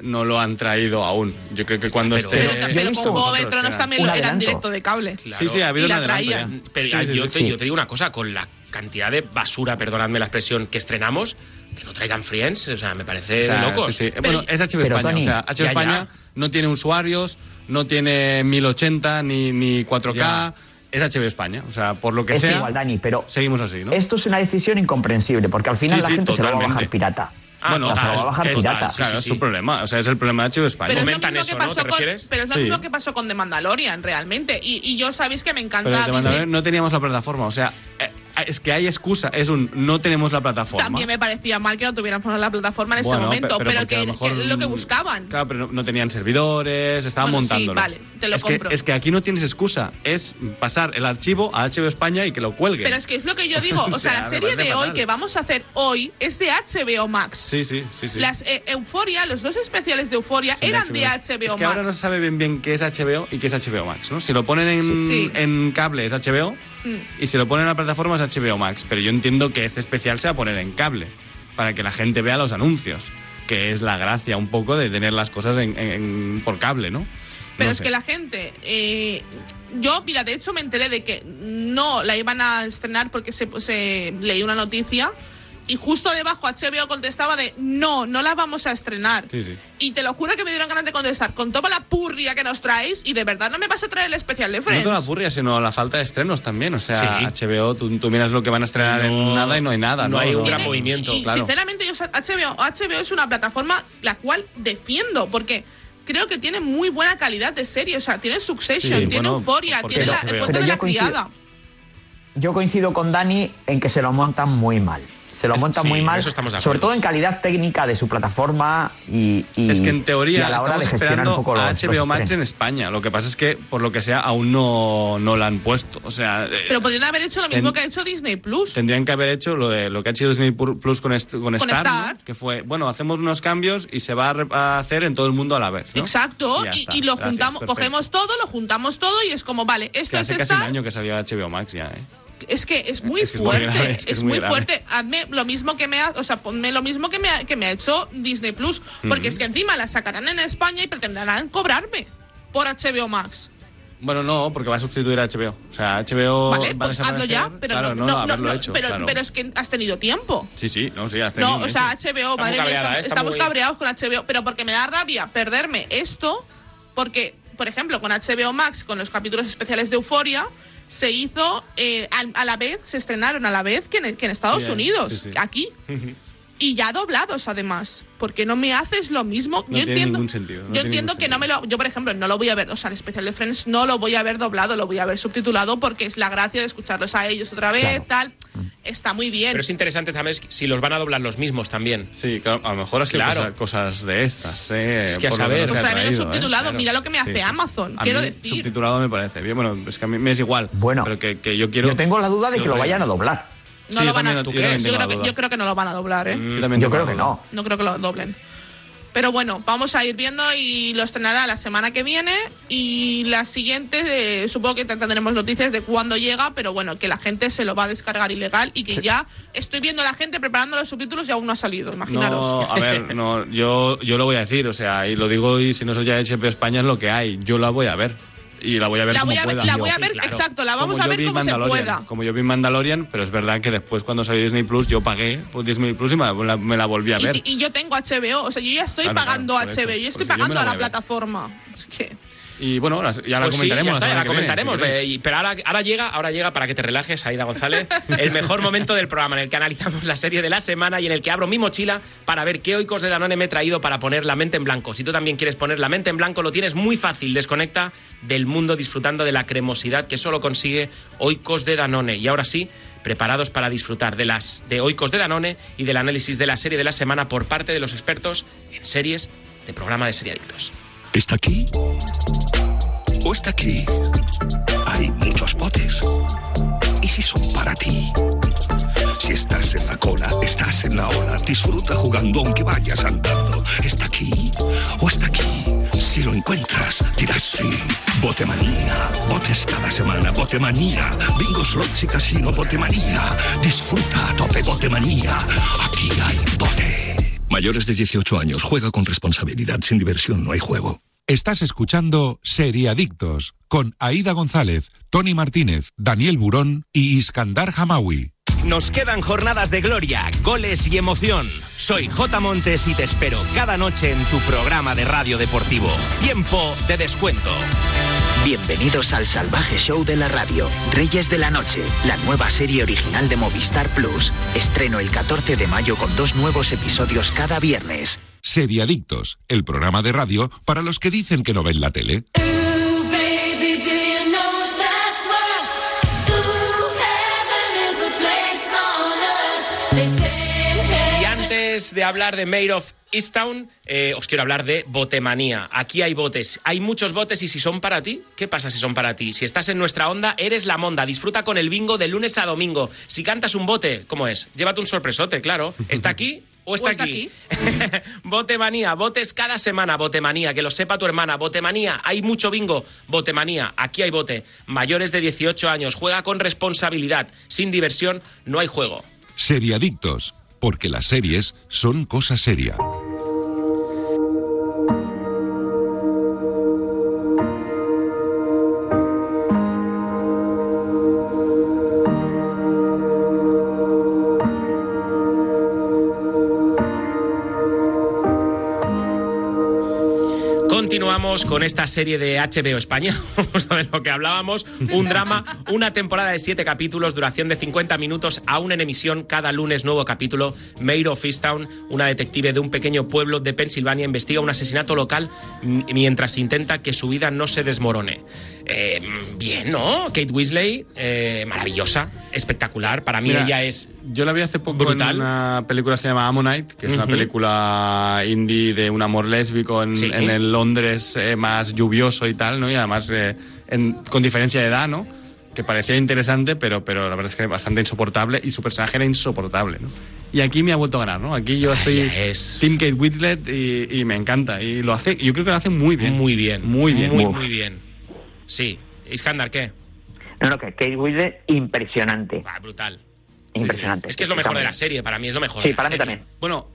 no lo han traído aún. Yo creo que cuando Pero- esté. Pero, con Juego de Tronos también lo eran directo de cable. Claro. Sí, sí, ha habido Y la traían. ya. Pero Sí, sí, yo, sí, te, sí. yo te digo una cosa, con la cantidad de basura, perdonadme la expresión, que estrenamos, que no traigan Friends, o sea, me parece O sea, de locos. sí, sí. Bueno, es HBO Pero, España. Tony, o sea, HBO ya, ya. España no tiene usuarios, no tiene 1080 ni, ni 4K. Ya. Es HBO España. O sea, por lo que Es sea. igual, Dani, pero Seguimos así, ¿no? esto es una decisión incomprensible, porque al final Sí, la sí, gente se lo va a bajar pirata. Ah, bueno, va a bajar es, pirata. es- claro, Sí, sí, es su problema. O sea, es el problema de HBO España. Pero es lo, Comentan mismo eso, que ¿no? pasó ¿Te con, refieres? pero es lo Sí. mismo que pasó con The Mandalorian, realmente. Y, y yo sabéis que me encanta Pero. Mandalorian no teníamos la plataforma. O sea, eh, es que hay excusa. Es un no tenemos la plataforma. También me parecía mal que no tuviéramos la plataforma en ese momento, pe- pero, que, lo mejor, que es lo que buscaban. Claro, pero no, no tenían servidores, estaban Bueno, sí, montándolo. vale, te lo es compro. Que, es que aquí no tienes excusa. Es pasar el archivo a HBO España y que lo cuelguen. Pero es que es lo que yo digo, o O sea, la serie de hoy que vamos a hacer hoy es de HBO Max. Sí, sí, sí. sí. Las eh, Euforia, los dos especiales de Euforia eran de HBO Es que Max. ahora no se sabe bien bien qué es HBO y qué es HBO Max, ¿no? Si lo ponen en, Sí. en cable es HBO Mm. y si lo ponen en la plataforma es HBO Max. Pero yo entiendo que este especial se va a poner en cable para que la gente vea los anuncios, que es la gracia un poco de tener las cosas en, en- en- por cable, ¿no? Pero No es sé. que la gente. eh, yo, mira, de hecho me enteré de que no la iban a estrenar porque se, se leí una noticia y justo debajo HBO contestaba de no, no la vamos a estrenar. Sí, sí. Y te lo juro que me dieron ganas de contestar con toda la purria que nos traéis y de verdad no me vas a traer el especial de No Friends. toda la purria, sino la falta de estrenos también. O sea, Sí. HBO, tú, tú miras lo que van a estrenar en No- nada y no hay nada. no No, hay un gran movimiento, Y, claro. sinceramente, yo, HBO, HBO es una plataforma la cual defiendo porque creo que tiene muy buena calidad de serie. O sea, tiene Succession, Sí, tiene bueno, Euphoria, porque tiene la- el cuento Pero de yo la coincido- criada. Yo coincido con Dani en que se lo montan muy mal. Se lo Es- montan sí, muy mal, eso estamos de sobre todo en calidad técnica de su plataforma y, y- Es que en teoría a la hora estamos de gestionar esperando un poco a los, HBO los Max en. España. Lo que pasa es que, por lo que sea, aún no, no la han puesto. O sea, eh, Pero podrían haber hecho lo mismo En- que ha hecho Disney Plus. tendrían que haber hecho lo, de, lo que ha hecho Disney Plus con, est- con Star, ¿no? Star. que fue, bueno, hacemos unos cambios y se va a, re- a hacer en todo el mundo a la vez. ¿no? Exacto, y, está. y lo Gracias, juntamos, perfecto. cogemos todo, lo juntamos todo y es como, vale, Que esto es hace casi un año que salió HBO Max ya, ¿eh? Es que es muy Es que es muy fuerte, grave, es, es que es muy, fuerte. Hazme lo mismo que me ha, o sea, ponme lo mismo que me ha, que me ha hecho Disney Plus, porque es que encima la sacarán en España y pretenderán cobrarme por HBO Max. Bueno, no, porque va a sustituir a HBO. O sea, HBO Vale, va a pues hazlo ya, pero claro, no, no, no, haberlo no, hecho. pero, claro. pero es que has tenido tiempo. Sí, sí, no, sí, hasta No, o sea, HBO, Está muy madre cabreada, estamos, ¿eh? Estamos cabreados con HBO, pero porque me da rabia perderme esto, porque, por ejemplo, con HBO Max, con los capítulos especiales de Euforia, se hizo eh, al- a, la vez, se estrenaron a la vez que en, que en Estados Sí, Unidos, sí, sí. aquí. Y ya doblados además, porque no me haces lo mismo. No yo tiene entiendo, ningún sentido, no yo entiendo que no me lo, yo por ejemplo no lo voy a ver, o sea, el especial de Friends no lo voy a ver doblado, lo voy a ver subtitulado porque es la gracia de escucharlos a ellos otra vez, Claro. tal. Está muy bien. Pero es interesante también si los van a doblar los mismos también. Sí, claro, a lo mejor sido Claro. cosa- cosas de estas. ¿eh? Es que a saber. Pues tráemelo traído, ¿eh? subtitulado, Claro. mira lo que me hace Amazon, A quiero mí decir. Subtitulado me parece bien. Bueno, es que a mí me es igual. Bueno, pero que, que yo quiero. Yo tengo la duda de que lo vayan a doblar. No Sí, lo van a, también- ¿tú yo también? Yo creo, que, yo creo que no lo van a doblar, ¿eh? Yo, también Yo creo que no. No creo que lo doblen. Pero bueno, vamos a ir viendo y lo estrenará la semana que viene. Y la siguiente, eh, supongo que tendremos noticias de cuándo llega, pero bueno, que la gente se lo va a descargar ilegal y que ya estoy viendo a la gente preparando los subtítulos y aún no ha salido, imaginaros. No, a ver, no, yo, yo lo voy a decir, o sea, y lo digo y si no soy ya HBO España es lo que hay, yo la voy a ver. Y la voy a ver La como voy a ver, pueda. la voy a Sí, ver, claro. exacto, la vamos Como a yo ver vi como se Mandalorian, pueda. Como yo vi Mandalorian, pero es verdad que después cuando salió Disney Plus yo pagué por Disney Plus y me la, me la volví a ver. Y, y yo tengo HBO, o sea, yo ya estoy Claro, pagando claro, HBO, eso, yo estoy yo pagando la a la a plataforma. Es que- Y bueno, ya la Pues sí, comentaremos. ya la está, ya semana la que viene, si comentaremos. pero ahora, ahora llega, ahora llega para que te relajes, Aida González, el mejor momento del programa en el que analizamos la serie de la semana y en el que abro mi mochila para ver qué oicos de Danone me he traído para poner la mente en blanco. Si tú también quieres poner la mente en blanco, lo tienes muy fácil. Desconecta del mundo disfrutando de la cremosidad que solo consigue oicos de Danone. Y ahora sí, preparados para disfrutar de las de oicos de Danone y del análisis de la serie de la semana por parte de los expertos en series de programa de seriadictos. ¿Está aquí? ¿O está aquí? Hay muchos potes. ¿Y si son para ti? Si estás en la cola, estás en la ola. Disfruta jugando aunque vayas andando. ¿Está aquí? ¿O está aquí? Si lo encuentras, dirás sí. Botemanía. Botes cada semana. Botemanía. Bingo, slots y casino. Botemanía. Disfruta a tope. Botemanía. Aquí hay bote. Mayores de 18 años. Juega con responsabilidad. Sin diversión no hay juego. Estás escuchando Seriadictos con Aida González, Tony Martínez, Daniel Burón y Iskandar Hamawi. Nos quedan jornadas de gloria, goles y emoción. Soy J. Montes y te espero cada noche en tu programa de radio deportivo. Tiempo de descuento. Bienvenidos al salvaje show de la radio, Reyes de la Noche, la nueva serie original de Movistar Plus. Estreno el 14 de mayo con dos nuevos episodios cada viernes. Seriadictos, el programa de radio para los que dicen que no ven la tele. Y antes de hablar de Mayor of Easttown, eh, os quiero hablar de botemanía. Aquí hay botes, hay muchos botes y si son para ti, ¿qué pasa si son para ti? Si estás en nuestra onda, eres la monda. Disfruta con el bingo de lunes a domingo. Si cantas un bote, ¿cómo es? Llévate un sorpresote, claro. ¿Está aquí? ¿O está, ¿O está aquí? botemanía, botes cada semana, botemanía, que lo sepa tu hermana, botemanía, hay mucho bingo, botemanía, aquí hay bote, mayores de 18 años, juega con responsabilidad, sin diversión no hay juego. Seriadictos, porque las series son cosa seria. Continuamos con esta serie de HBO España, de lo que hablábamos. Un drama, una temporada de siete capítulos, duración de 50 minutos, aún en emisión, cada lunes nuevo capítulo. Mayor of Easttown, una detective de un pequeño pueblo de Pensilvania, investiga un asesinato local mientras intenta que su vida no se desmorone. Eh, bien, ¿no? Kate Weasley, eh, maravillosa, espectacular. Para mí Mira, ella es Yo la vi hace poco Brutal. en una película que se llama Ammonite, que es una película indie de un amor lésbico en, Sí. en el Londres eh, más lluvioso y tal, ¿no? Y además eh, en- con diferencia de edad, ¿no? Que parecía interesante, pero, pero la verdad es que bastante insoportable y su personaje era insoportable, ¿no? Y aquí me ha vuelto a ganar, ¿no? Aquí yo estoy Ella es- Team Kate Winslet y, y me encanta. Y lo hace, yo creo que lo hace muy bien. muy bien. Muy bien. Muy, muy bien. Sí. Iskandar, ¿qué? No, no, que Kate Winslet, impresionante. Ah, brutal. Impresionante. Es que es lo mejor de la serie, para mí es lo mejor. Sí, de la para mí serie. también. Bueno,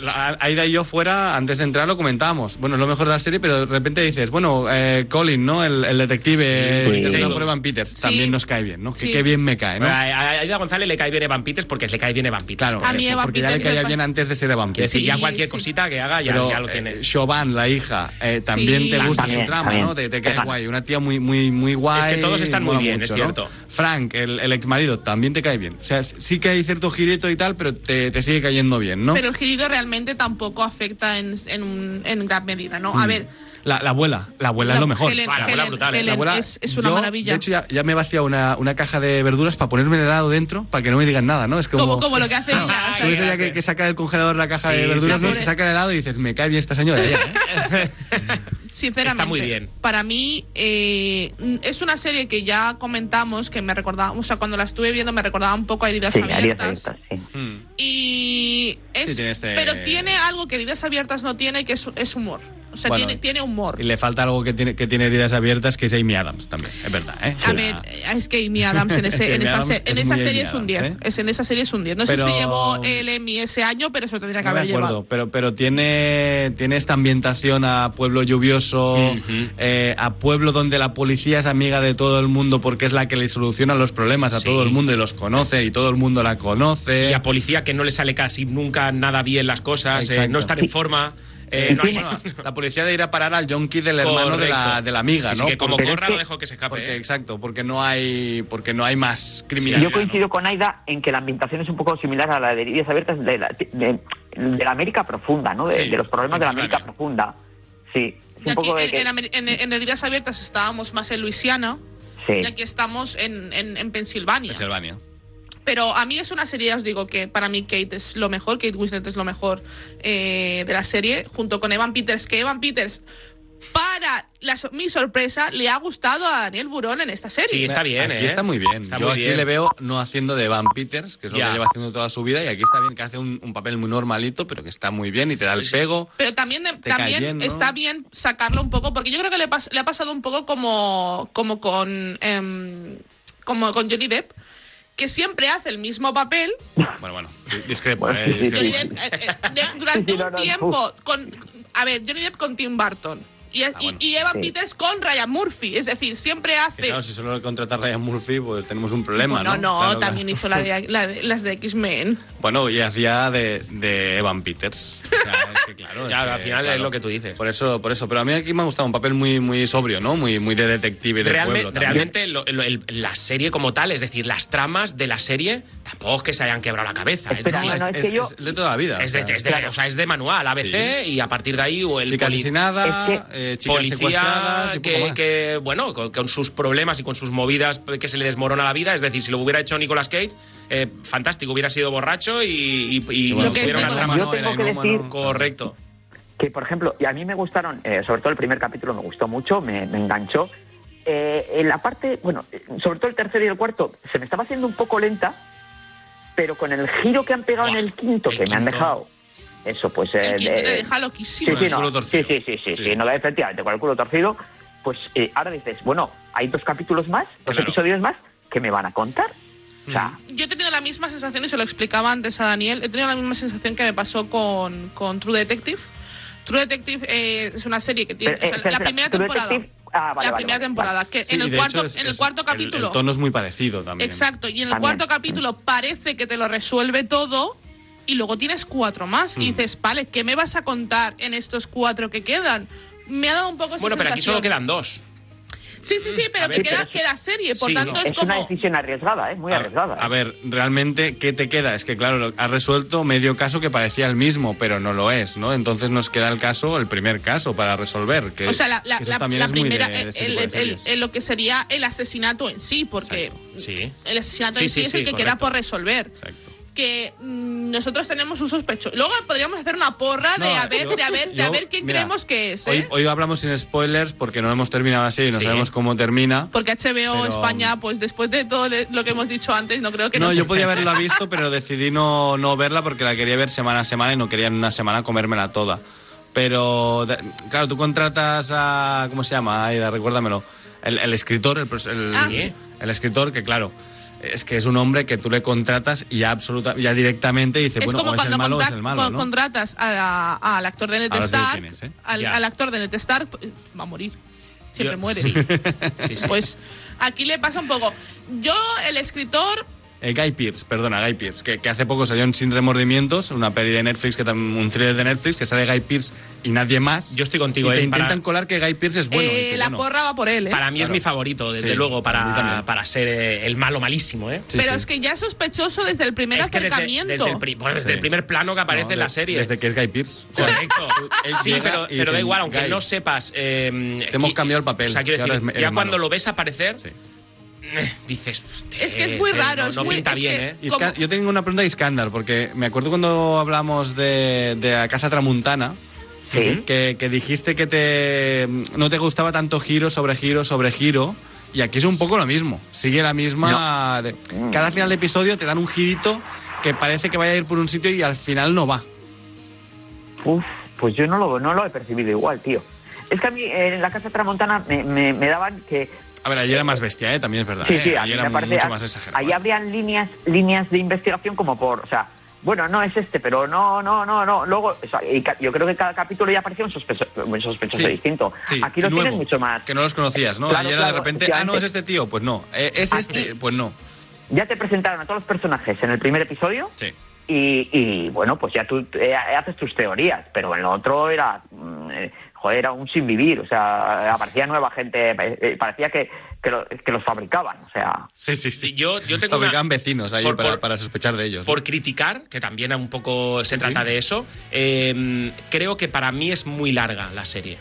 la- Aida y yo fuera, antes de entrar lo comentábamos. Bueno, es lo mejor de la serie, pero de repente dices, bueno, eh, Colin, ¿no? El, el detective Sí, interpretado sí. por Evan Peters, Sí. también nos cae bien, ¿no? Que Sí. qué bien me cae, ¿no? A a Aida González le cae bien Evan Peters porque le cae bien Evan Peters. Claro, por A mí eso. Evan porque ya le caía bien antes de ser Evan Es Peters. decir, ya cualquier sí. cosita que haga ya, Pero ya lo tiene. eh, Siobhan, la hija, eh, también Sí. te gusta También, su trama, también. ¿no? Te, te cae guay. Una tía muy, muy, muy guay. Es que todos están muy bien, es cierto. Frank, el, el ex marido, también te cae bien. O sea, sí que hay cierto girito y tal, pero te, te sigue cayendo bien, ¿no? Pero el girido realmente tampoco afecta en, en, un- en gran medida, ¿no? A Mm. ver, La, la abuela, la abuela es lo mejor. Helen, Ah, la abuela Helen- brutal, ¿eh? Helen La abuela, es, es una yo, maravilla. De hecho, ya, ya me he vaciado una, una caja de verduras para ponerme el helado dentro, para que no me digan nada, ¿no? Es como, como, como lo que hace ella. o sea, Tú ves ella que, que saca del congelador la caja Sí, de verduras, sí, ¿no? Se saca el helado y dices, me cae bien esta señora. ella, ¿eh? Sinceramente, Está muy bien. para mí eh, es una serie que ya comentamos, que me recordaba, o sea, cuando la estuve viendo me recordaba un poco a Heridas Sí, heridas Abiertas. abiertas, sí. Mm. Y es, Sí, tiene este- pero tiene algo que Heridas Abiertas no tiene, que es, es humor. O sea, Bueno, tiene, tiene humor. Y le falta algo que tiene, que tiene heridas abiertas, que es Amy Adams también, es verdad, ¿eh? Eh, es que Amy Adams en, ese- en esa, se- en es esa serie Amy es un 10. Adams, ¿eh? Es en esa serie es un 10. No Pero- sé si llevó el Emmy ese año, pero eso tendría que No me haber acuerdo, llevado. pero, pero tiene, tiene esta ambientación a pueblo lluvioso, eh, a pueblo donde la policía es amiga de todo el mundo porque es la que le soluciona los problemas a Sí. todo el mundo y los conoce y todo el mundo la conoce. Y a policía que no le sale casi nunca nada bien las cosas, eh, no están en forma. Eh, no hay- Bueno, la policía de ir a parar al yonki del hermano de la, de la amiga, Sí, sí, ¿no? que como Porque- corra lo dejo que se escape. porque, eh. exacto, porque no hay porque no hay más criminalidad. Yo coincido con Aida en que la ambientación es un poco similar a la de Heridas Abiertas de la, de, de la América profunda, ¿no? De, Sí, de los problemas de la. América profunda. Sí, es Y un aquí, poco de en, que... en Amer- en- en Heridas Abiertas estábamos más en Luisiana sí. y aquí estamos en, en, en Pensilvania. Pensilvania. Pero a mí es una serie, ya os digo que para mí Kate es lo mejor, Kate Winslet es lo mejor eh, de la serie, junto con Evan Peters, que Evan Peters, para la so- mi sorpresa, le ha gustado a Daniel Burón en esta serie. Sí, está bien, aquí ¿eh? está muy bien. Está Yo muy aquí bien. le veo no haciendo de Van Peters, que es lo Ya. que lleva haciendo toda su vida, y aquí está bien, que hace un, un papel muy normalito, pero que está muy bien y te da el pego. Pero también, también bien, ¿no? está bien sacarlo un poco, porque yo creo que le, pas- le ha pasado un poco como, como con em, como con Johnny Depp, que siempre hace el mismo papel. Bueno, bueno, di- discrepo, Bueno, eh, sí, sí, discrepo. Johnny Depp, eh, eh, de- durante un tiempo con a ver, Johnny Depp con Tim Burton. Y, Ah, bueno. y Evan Sí. Peters con Ryan Murphy. Es decir, siempre hace. claro, si solo le contrata a Ryan Murphy, pues tenemos un problema, no, ¿no? no, Claro, también claro. hizo la de, la de- las de X-Men. Bueno, y hacía de, de Evan Peters. O sea, es que claro. es Claro, que, al final es lo que tú dices. Por eso, por eso. Pero a mí aquí me ha gustado un papel muy, muy sobrio, ¿no? Muy, muy de detective y de Realme- pueblo. realmente lo- lo- el- la serie como tal, es decir, las tramas de la serie, tampoco es que se hayan quebrado la cabeza. Es, Espera, decir, no, no, es, es que es- yo- es de toda la vida. es de, o sea, es de- o sea, es de manual, ABC, y a partir de ahí o el chica poli- asesinada, Es eh, chicas policía y que, bueno, con, con sus problemas y con sus movidas que se le desmorona la vida. Es decir, si lo hubiera hecho Nicolas Cage, eh, fantástico, hubiera sido borracho y, y, y bueno, que hubiera una trama no, era correcto. que, por ejemplo, y a mí me gustaron, eh, sobre todo el primer capítulo me gustó mucho, me, me enganchó. Eh, en la parte, bueno, sobre todo el tercero y el cuarto, se me estaba haciendo un poco lenta, pero con el giro que han pegado en el quinto, el que me han dejado, eso, pues... eh, El te deja loquísimo. Sí, sí, el no. culo sí, torcido. sí, sí, sí, Sí. sí, no, efectivamente, con el culo torcido, pues eh, ahora dices, bueno, hay dos capítulos más, dos Claro. episodios más, que me van a contar. O sea, Yo he tenido la misma sensación, y se lo explicaba antes a Daniel, he tenido la misma sensación que me pasó con, con True Detective. True Detective eh, es una serie que tiene Pero, eh, o sea, espera, la espera, primera True temporada. Detective- ah, vale, la primera vale, temporada, vale. que Sí, en el cuarto, es- en el es- cuarto capítulo. El, tono es muy parecido también. Exacto, y en el También. cuarto capítulo parece que te lo resuelve todo y luego tienes cuatro más Mm. y dices, vale, ¿qué me vas a contar en estos cuatro que quedan? Me ha dado un poco esa Bueno, pero aquí solo quedan dos. Sí, sí, sí, pero A que ver, queda, pero queda serie, por Sí, tanto no. es, es como... una decisión arriesgada, ¿eh? Muy A- arriesgada. A, ¿eh? ver, realmente, ¿qué te queda? Es que, claro, has resuelto medio caso que parecía el mismo, pero no lo es, ¿no? Entonces nos queda el caso, el primer caso para resolver. Que, o sea, la, la- la- también la es muy de- primera, de el- este el- lo que sería el asesinato en sí, porque sí. el asesinato Sí, en sí, sí, es el que correcto. queda por resolver. Exacto. Que mm, nosotros tenemos un sospecho. Luego podríamos hacer una porra de No, a ver, yo- de a ver, de yo- a ver quién mira, creemos que es, Hoy, ¿eh? hoy hablamos sin spoilers porque no hemos terminado así y no Sí. sabemos cómo termina. Porque HBO Pero- España, pues después de todo de- lo que hemos dicho antes, no creo que No, nos- yo podía haberla visto, pero decidí no, no verla porque la quería ver semana a semana y no quería en una semana comérmela toda. Pero, de- claro, tú contratas a. ¿Cómo se llama? Aida, recuérdamelo. El, el escritor, el, el, Ah, sí. el escritor, que claro, es que es un hombre que tú le contratas y ya, absoluta, ya directamente dice, es bueno, como o es cuando el malo o es el malo, con- ¿no? contratas a- al actor de Ned Stark, ¿eh? al, actor de Ned Stark, va a morir. Siempre Yo- muere. sí. Sí, sí. Pues aquí le pasa un poco. Yo, el escritor, Eh, Guy Pearce, perdona, Guy Pearce, que, que hace poco salió en Sin Remordimientos, una peli de Netflix, que un thriller de Netflix, que sale Guy Pearce y nadie más. Yo estoy contigo, y te eh, intentan para- colar que Guy Pearce es bueno. y eh, la porra va por él, ¿eh? Para mí es mi favorito, desde Sí, luego, para para, ser eh, el malo malísimo, ¿eh? Sí, Pero sí. es que ya es sospechoso desde el primer es que desde, acercamiento. desde el, pri- bueno, desde Sí. el primer plano que aparece No, en la serie. Desde que es Guy Pearce. Correcto. Él sí, pero, da igual, aunque Guy. no sepas. eh, Te hemos cambiado el papel, O sea, quiero decir, ya cuando lo ves aparecer, Sí. Dices. Es que es muy eh, raro, No, es no muy- pinta es bien, que- ¿eh? Yo tengo una pregunta de Iskandar, porque me acuerdo cuando hablamos de, de la caza tramuntana, Sí. que, que dijiste que te no te gustaba tanto giro sobre giro sobre giro. Y aquí es un poco lo mismo. Sigue la misma. de- cada final de episodio te dan un girito que parece que vaya a ir por un sitio y al final no va. Uf, pues yo no lo, no lo he percibido igual, tío. Es que a mí eh, en la Casa Tramontana me, me, me daban que A ver, ayer era más bestia, ¿eh? También es verdad. Sí, ¿eh? sí, ayer era parece. mucho más exagerado. Ahí habrían líneas, líneas de investigación como por. O sea, bueno, no es este, pero no, no, no, no. Luego, o sea, y ca- yo creo que cada capítulo ya parecía un sospechoso, un sospechoso Sí, distinto. Sí, Aquí lo nuevo, tienes mucho más. Que no los conocías, ¿no? Claro, ayer era de claro, repente, ah, no, es este tío. Pues no. Eh, ¿Es Aquí- este? Pues no. Ya te presentaron a todos los personajes en el primer episodio. Sí. Y, y, bueno, pues ya tú eh, haces tus teorías, pero en lo otro era, mm, eh, joder, era un sin vivir, o sea, aparecía nueva gente, eh, eh, parecía que, que, lo- que los fabricaban, o sea, Sí, sí, sí. Yo, yo tengo una- Fabricaban vecinos ahí por- para, por- para sospechar de ellos. ¿no? por criticar, que también un poco se Sí. trata de eso, eh, creo que para mí es muy larga la serie.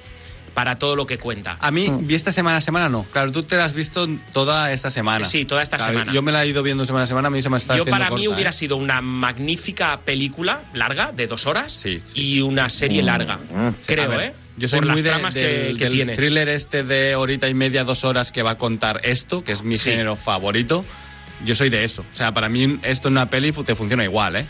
Para todo lo que cuenta. A mí, vi esta semana a semana, no. Claro, tú te la has visto toda esta semana. Sí, toda esta Claro, semana. Yo me la he ido viendo semana a semana, a mí se me está Yo haciendo para mí hubiera ¿eh? sido una magnífica película larga de dos horas Sí, sí. y una serie larga, creo, ver, ¿eh? Yo soy Por muy las de- tramas que- del, que, del tiene. thriller este de horita y media, dos horas que va a contar esto, que es mi Sí. género favorito. Yo soy de eso. O sea, para mí esto en una peli te funciona igual, ¿eh?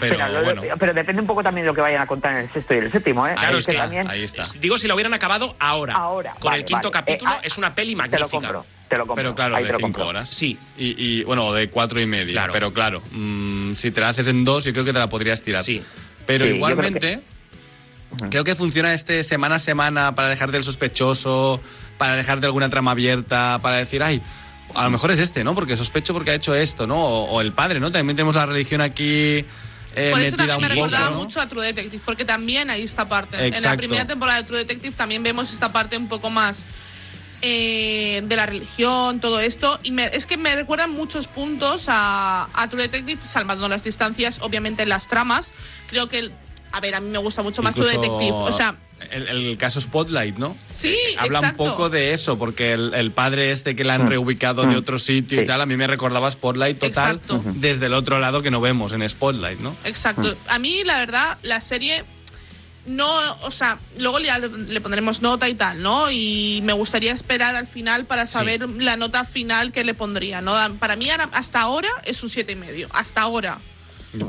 Pero espera, lo- bueno. pero depende un poco también de lo que vayan a contar en el sexto y el séptimo, ¿eh? Claro, Ahí es que también, ahí está. Digo, si la hubieran acabado ahora. Ahora, Con vale, el quinto vale. capítulo Eh, ah, es una peli te magnífica. lo compro, te lo compro. Pero claro, ahí de te lo cinco compro. horas. Sí. Y, y, bueno, de cuatro y media. Claro. Pero claro, mm, si te la haces en dos, yo creo que te la podrías tirar. Sí. Pero Sí, igualmente, creo que... funciona este semana a semana para dejarte el sospechoso, para dejarte alguna trama abierta, para decir, ay, a lo mejor es este, ¿no? Porque sospecho porque ha hecho esto, ¿no? O, o el padre, ¿no? También tenemos la religión aquí. Eh, Por eso también me recordaba ¿no? mucho a True Detective, porque también hay esta parte. En la primera temporada de True Detective también vemos esta parte un poco más eh, de la religión, todo esto. Y me- es que me recuerdan muchos puntos a, a True Detective, salvando las distancias, obviamente en las tramas. Creo que, a ver, a mí me gusta mucho más True Incluso Detective. O sea, El, el caso Spotlight, ¿no? sí, Habla exacto. un poco de eso, porque el, el padre este que la han reubicado de otro sitio y tal, a mí me recordaba Spotlight total Exacto. desde el otro lado que no vemos en Spotlight, ¿no? Exacto. A mí, la verdad, la serie no, o sea, luego ya le, le pondremos nota y tal, ¿no? Y me gustaría esperar al final para saber la nota final que le pondría, ¿no? Para mí hasta ahora es un siete y medio, hasta ahora.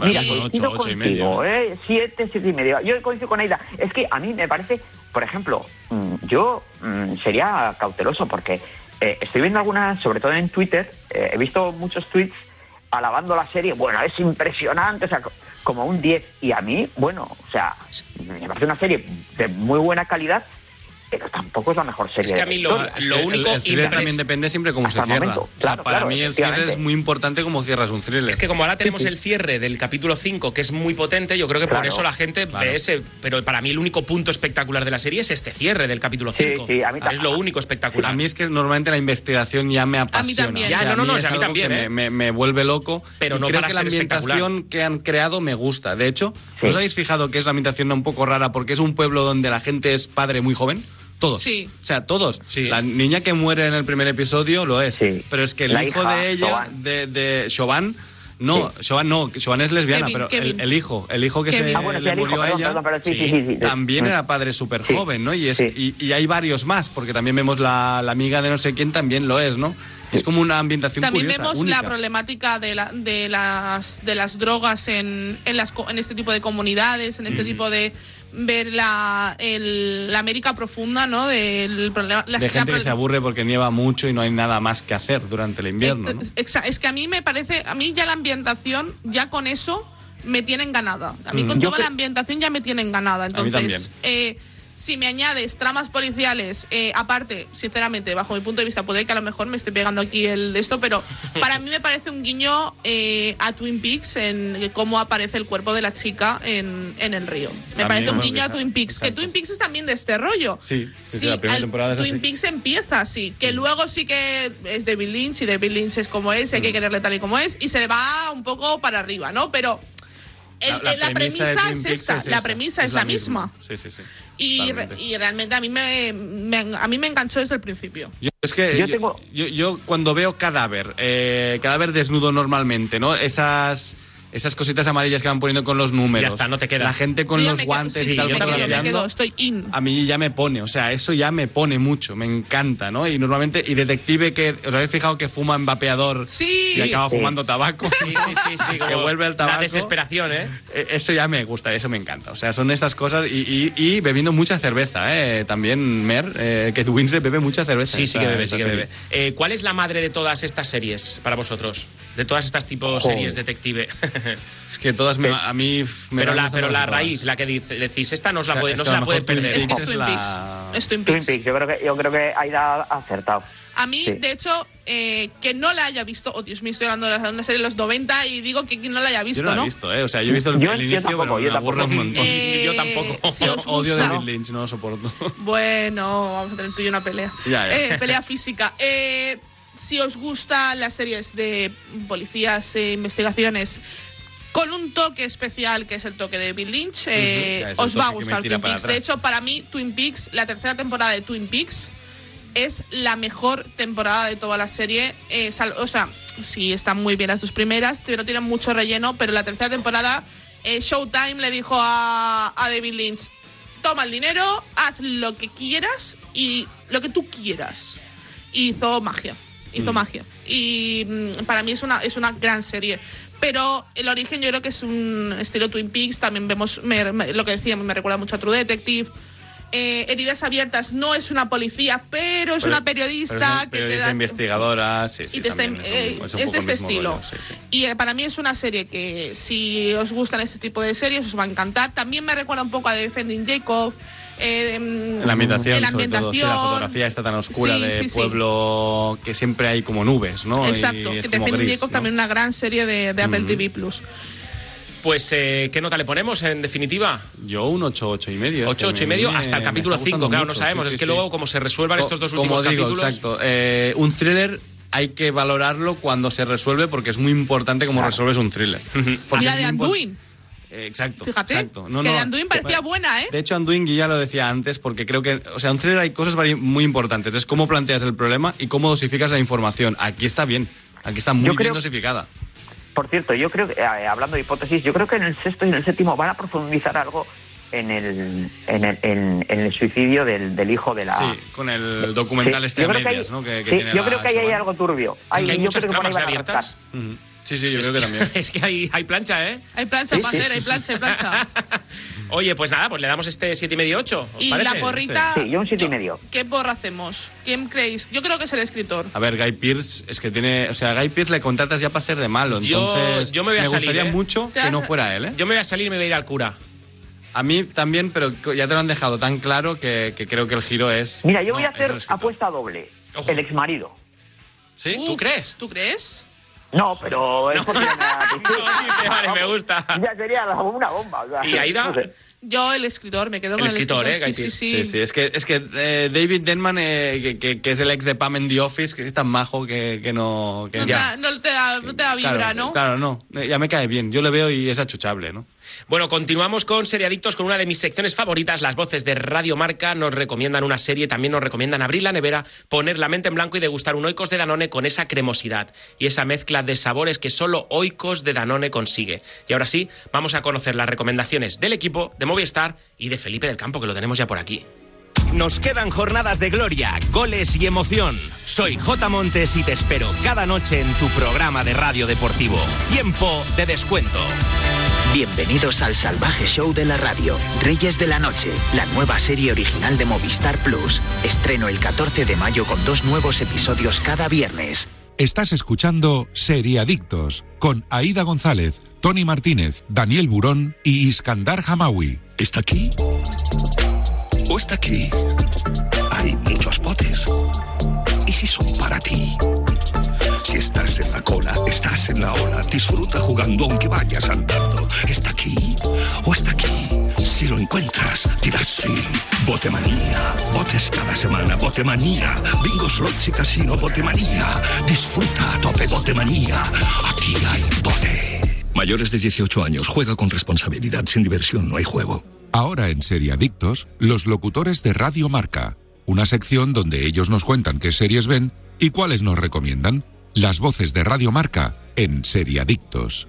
Mira, son ocho, ocho y medio. ¿eh? Siete, siete y medio. Yo coincido con Aida. Es que a mí me parece, por ejemplo, mm, yo mm, sería cauteloso porque eh, estoy viendo algunas, sobre todo en Twitter, eh, he visto muchos tweets alabando la serie. Bueno, es impresionante, o sea, co- como un 10. Y a mí, bueno, o sea, me parece una serie de muy buena calidad, pero tampoco es la mejor serie. Es que a mí lo- el- único el, thriller también depende siempre cómo se cierra. momento. o sea, para claro, mí el thriller efectivamente. es muy importante cómo cierras un thriller. Es que como ahora tenemos el cierre del capítulo 5, que es muy potente, yo creo que por eso la gente Claro. ve ese. Pero para mí el único punto espectacular de la serie es este cierre del capítulo Sí, 5. sí, a mí es también. lo único espectacular. A mí es que normalmente la investigación ya me apasiona. también. O sea, Ya, no, no, no, es a mí algo también, que ¿eh? me, me- me vuelve loco. Pero y no creo para que la ambientación que han creado me gusta. De hecho. ¿os habéis fijado que es la ambientación un poco rara porque es un pueblo donde la gente es padre muy joven? Todos. Sí. O sea, todos. Sí. La niña que muere en el primer episodio lo es. Sí. Pero es que el La hijo hija, de ella, de, de no, Siobhan no, Siobhan es lesbiana, Kevin, pero Kevin. El, el hijo, el hijo que Kevin. se Ah, bueno, sí, le hijo, murió a ella, perdón, sí, sí, sí, sí, sí. también era padre súper Sí. joven, ¿no? Y, es, Sí. y, y hay varios más, porque también vemos la, la amiga de no sé quién también lo es, ¿no? Es como una ambientación También curiosa, vemos única. la problemática de, la- de, las, de las drogas en, en, las, co- en este tipo de comunidades, en este tipo de ver la, el- la América profunda, ¿no? Del problema. las- de la gente que se aburre porque nieva mucho y no hay nada más que hacer durante el invierno, ¿no? Eh, exa- Es que a mí me parece, a mí ya la ambientación, ya con eso, me tienen ganada. A mí Mm. con Yo toda la ambientación ya me tienen ganada. también. Entonces, eh, si me añades tramas policiales, eh, aparte, sinceramente, bajo mi punto de vista, puede que a lo mejor me esté pegando aquí el de esto, pero para mí me parece un guiño eh, a Twin Peaks en cómo aparece el cuerpo de la chica en, en el río. Me parece un guiño a Twin Peaks. Que. Twin Peaks es también de este rollo. Sí, sí, sí, la primera al- temporada es Twin así. Peaks empieza así, que luego sí que es David Lynch y David Lynch es como es, y hay Mm. que quererle tal y como es, y se le va un poco para arriba, ¿no? Pero el- La- el- la la, premisa de es esta, es la esa, premisa es, la misma. Sí, sí, sí. Y, re- y realmente a mí me, me- a mí me enganchó desde el principio. Yo, es que Yo yo, tengo- yo- yo cuando veo cadáver, eh, cadáver desnudo normalmente, ¿no? Esas esas cositas amarillas que van poniendo con los números. Ya está, no te queda. La gente con Yo los guantes sí, y tal, me como quedo, me quedo, estoy in. A mí ya me pone, o sea, eso ya me pone mucho, me encanta, ¿no? Y normalmente, y detective que, ¿os habéis fijado que fuma en vapeador Sí. y acaba fumando tabaco? Sí, sí, sí, sí. que vuelve el tabaco. La desesperación, ¿eh? Eh, Eso ya me gusta, eso me encanta. O sea, son esas cosas y, y- y bebiendo mucha cerveza, ¿eh? También Mer, eh, que Winslet bebe mucha cerveza. Sí, sí que bebe, sí que bebe. Eh, ¿Cuál es la madre de todas estas series para vosotros? De todas estas tipos Joder. series detective. Es que todas me, a mí me pero la, pero la raíz, la que dice- decís, esta no, os la puede- es no se la puede perder. Es que es Twin la- Peaks. Es Twin Twin Peaks. Peaks, yo creo que, yo creo que Aida ha acertado. A mí, Sí. de hecho, eh, que no la haya visto, oh Dios mío, estoy hablando de una serie de los 90 y digo que no la haya Yo visto, no la ¿no? he visto, ¿eh? O sea, yo he visto el, Yo- el yo inicio, tampoco, pero me yo aburre un tampoco. montón. Eh, yo tampoco. si os Odio David Lynch, no lo soporto. Bueno, vamos a tener tú y yo una pelea. Ya, ya. Eh, pelea física. Eh, si os gustan las series de policías e investigaciones con un toque especial que es el toque de Bill Lynch, eh, os va a gustar Twin Peaks. De hecho, para mí, Twin Peaks, la tercera temporada de Twin Peaks es la mejor temporada de toda la serie. Eh, o sea, sí están muy bien las dos primeras, pero tienen mucho relleno. Pero la tercera temporada, eh, Showtime le dijo a, a David Lynch: toma el dinero, haz lo que quieras y lo que tú quieras. Y hizo magia. Hizo magia. Y mm, para mí es una, es una gran serie. Pero el origen yo creo que es un estilo Twin Peaks. También vemos me- me- lo que decíamos, me recuerda mucho a True Detective. Eh, heridas abiertas no es una policía, pero es Pero- una periodista es que periodista te da investigadora, sí, sí, y te está- también, eh, es un- es un es poco de este estilo. rollo, sí, sí. Y eh, para mí es una serie que si os gustan este tipo de series os va a encantar. También me recuerda un poco a Defending Jacob. Eh, mm, La ambientación, en la sobre todo, sí, la ambientación. fotografía está tan oscura Sí, de sí, sí. pueblo que siempre hay como nubes, ¿no? Exacto, Y que es como Defending gris, Jacob ¿no? también una gran serie de, de Apple TV Plus. Pues, eh, ¿qué nota le ponemos en definitiva? Yo un 8, 8 y medio. es 8, que 8 y me- medio me- hasta el capítulo está 5, gustando claro, no mucho, sabemos. sí, es que sí. luego, como se resuelvan estos dos Co- últimos Como digo, capítulos. exacto. Eh, un thriller hay que valorarlo cuando se resuelve porque es muy importante cómo resuelves un thriller. Porque Y la de Anduin, Exacto. fíjate, exacto. No, que no, de Anduin parecía buena, ¿eh? De hecho, Anduin, ya lo decía antes, porque creo que, o sea, un thriller hay cosas vari- muy importantes. Es cómo planteas el problema y cómo dosificas la información. Aquí está bien. Aquí está muy Yo bien creo- dosificada. Por cierto, yo creo que, eh, hablando de hipótesis, yo creo que en el sexto y en el séptimo van a profundizar algo en el, en el, en, en el suicidio del, del hijo de la... Sí, con el documental Sí, este yo a creo que medias, hay- ¿no? Que, que sí, tiene yo la creo que ahí hay algo turbio. Es que hay yo muchas tramas abiertas. Sí, sí, yo creo que también. es que hay, hay plancha, ¿eh? Hay plancha para hacer, hay plancha, hay plancha. Oye, pues nada, pues le damos este 7 y medio 8. Y la porrita. Sí, yo un siete y medio. ¿Qué porra hacemos? ¿Quién creéis? Yo creo que es el escritor. A ver, Guy Pierce, es que tiene. O sea, Guy Pierce le contratas ya para hacer de malo. Yo- Entonces, yo me voy a salir, gustaría ¿eh? mucho que no fuera él, ¿eh? Yo me voy a salir y me voy a ir al cura. A mí también, pero ya te lo han dejado tan claro que, que creo que el giro es. Mira, yo voy no, a hacer apuesta doble. Ojo. El exmarido. ¿Sí? ¿Tú crees? ¿Tú crees? No, pero No, vale, me gusta. Ya sería la- una bomba. o sea, ¿Y Aida? no sé. Yo, el escritor, me quedo El con escritor, el ¿eh? Escritor. Sí, sí, Sí, sí. sí, es que, es que eh, David Denman, eh, que, que- que es el ex de Pam en The Office, que es tan majo que, que no. Que No, te da, no te da, no te da vibra, claro, ¿no? Claro, no. Eh, Ya me cae bien. Yo le veo y es achuchable, ¿no? Bueno, continuamos con Seriadictos con una de mis secciones favoritas. Las voces de Radio Marca nos recomiendan una serie, también nos recomiendan abrir la nevera, poner la mente en blanco y degustar un Oikos de Danone con esa cremosidad y esa mezcla de sabores que solo Oikos de Danone consigue. Y ahora sí, vamos a conocer las recomendaciones del equipo de Movistar y de Felipe del Campo, que lo tenemos ya por aquí. Nos quedan jornadas de gloria, goles y emoción. Soy J. Montes y te espero cada noche en tu programa de radio deportivo. Tiempo de descuento. Bienvenidos al salvaje show de la radio, Reyes de la Noche, la nueva serie original de Movistar Plus. Estreno el 14 de mayo con dos nuevos episodios cada viernes. Estás escuchando Seriadictos con Aida González, Tony Martínez, Daniel Burón y Iskandar Hamawi. ¿Está aquí? ¿O está aquí? Hay muchos potes. ¿Y si son para ti? Si estás en la cola, estás en la ola. Disfruta jugando aunque vayas andando. ¿O está aquí? Si lo encuentras, dirás sí. Botemanía. Botes cada semana. Botemanía. Bingo, slots y casino. Botemanía. Disfruta a tope. Botemanía. Aquí hay bote. Mayores de 18 años. Juega con responsabilidad. Sin diversión no hay juego. Ahora en Seriadictos, los locutores de Radio Marca, una sección donde ellos nos cuentan qué series ven y cuáles nos recomiendan. Las voces de Radio Marca en Seriadictos.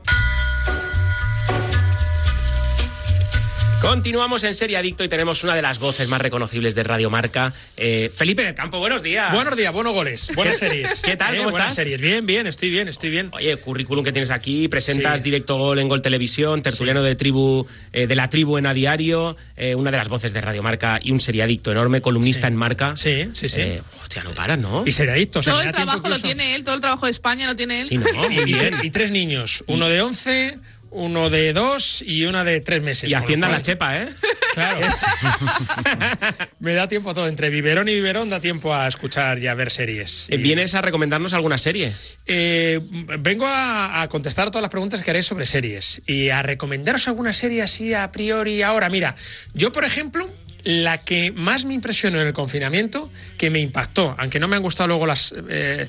Continuamos en Serie Adicto y tenemos una de las voces más reconocibles de Radio Marca. Eh, Felipe del Campo, buenos días. Buenos días, buenos goles, buenas series. ¿Qué tal? Eh, ¿Cómo buenas estás? series. Bien, bien, estoy bien, estoy bien. Oye, currículum que tienes aquí, presentas Sí. directo gol en Gol Televisión, tertuliano de tribu eh, de la tribu en A Diario, eh, una de las voces de Radio Marca y un seriadicto enorme, columnista Sí. en Marca. Sí, sí, sí. Eh, hostia, no paras, ¿no? Y seriadicto, o sea, todo el trabajo lo tiene él, todo el trabajo de España lo tiene él. Sí, ¿no? Muy bien. y tres niños, uno de 11, uno de 2 y una de 3 meses. Y Hacienda la chepa, ¿eh? Claro. me da tiempo a todo. Entre biberón y biberón da tiempo a escuchar y a ver series. Eh, Y- ¿Vienes a recomendarnos alguna serie? Eh, vengo a, a contestar todas las preguntas que haréis sobre series y a recomendaros alguna serie así a priori ahora. Mira, yo por ejemplo, la que más me impresionó en el confinamiento, que me impactó, aunque no me han gustado luego las eh,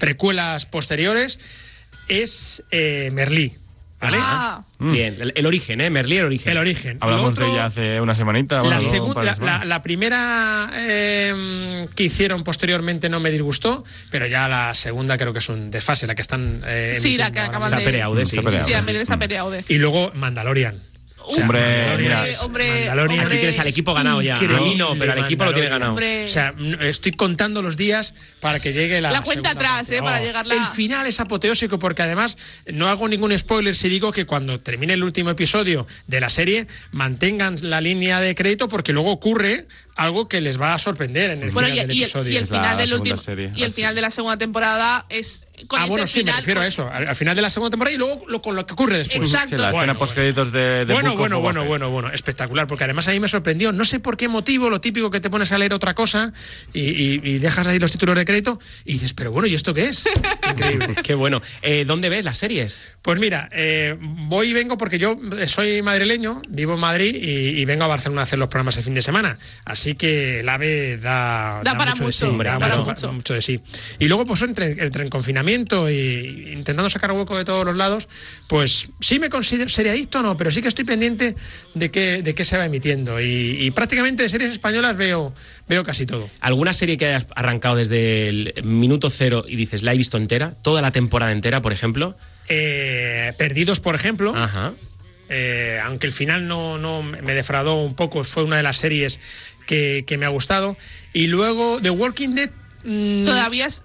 precuelas posteriores, es eh, Merlí. ¿Vale? Ah, Bien, el, el origen, ¿eh? Merlí, el origen. El origen. Hablamos otro- de ella hace una semanita. bueno, la, no, la- semanas. la- la primera eh, que hicieron posteriormente no me disgustó, pero ya la segunda creo que es un desfase, la que están. eh, sí, la que acaban de... sí. Sí, sí, a sí. De... Y luego Mandalorian. O sea, Hombre, mira. hombre, Mandalorian Aquí tienes al equipo ganado ya. A increíble, mí no, pero al equipo lo tiene ganado. Hombre. O sea, estoy contando los días para que llegue la. La cuenta atrás, parte. ¿eh? Para llegar la- El final es apoteósico porque además no hago ningún spoiler si digo que cuando termine el último episodio de la serie mantengan la línea de crédito porque luego ocurre algo que les va a sorprender en el Bueno, final y, del y el, episodio. y el final del segunda último serie. y el final de la segunda temporada es con ah, ese bueno, sí, me refiero a eso, al, al final de la segunda temporada y luego lo- con lo que ocurre después. Exacto. Sí, la Bueno, créditos de, de Bueno, bueno, bueno, bueno, bueno, espectacular, porque además a mí me sorprendió, no sé por qué motivo, lo típico que te pones a leer otra cosa y, y- y dejas ahí los títulos de crédito y dices, pero bueno, ¿y esto qué es? Increíble. Qué bueno. Eh, ¿Dónde ves las series? Pues mira, eh, voy y vengo porque yo soy madrileño, vivo en Madrid y, y vengo a Barcelona a hacer los programas el fin de semana. Así que el AVE da, Da para mucho, de sí, hombre, da para mucho, mucho. mucho de sí. Y luego, pues entre, entre en confinamiento y intentando sacar hueco de todos los lados, pues sí me considero seriadicto o no, pero sí que estoy pendiente de qué, de qué se va emitiendo. Y, y prácticamente de series españolas veo, veo casi todo. ¿Alguna serie que hayas arrancado desde el minuto cero y dices, la he visto entera? ¿Toda la temporada entera, por ejemplo? Eh, Perdidos, por ejemplo. Ajá. Eh, aunque el final no, no me defraudó un poco, fue una de las series que, me ha gustado. Y luego The Walking Dead. mm, Todavía es...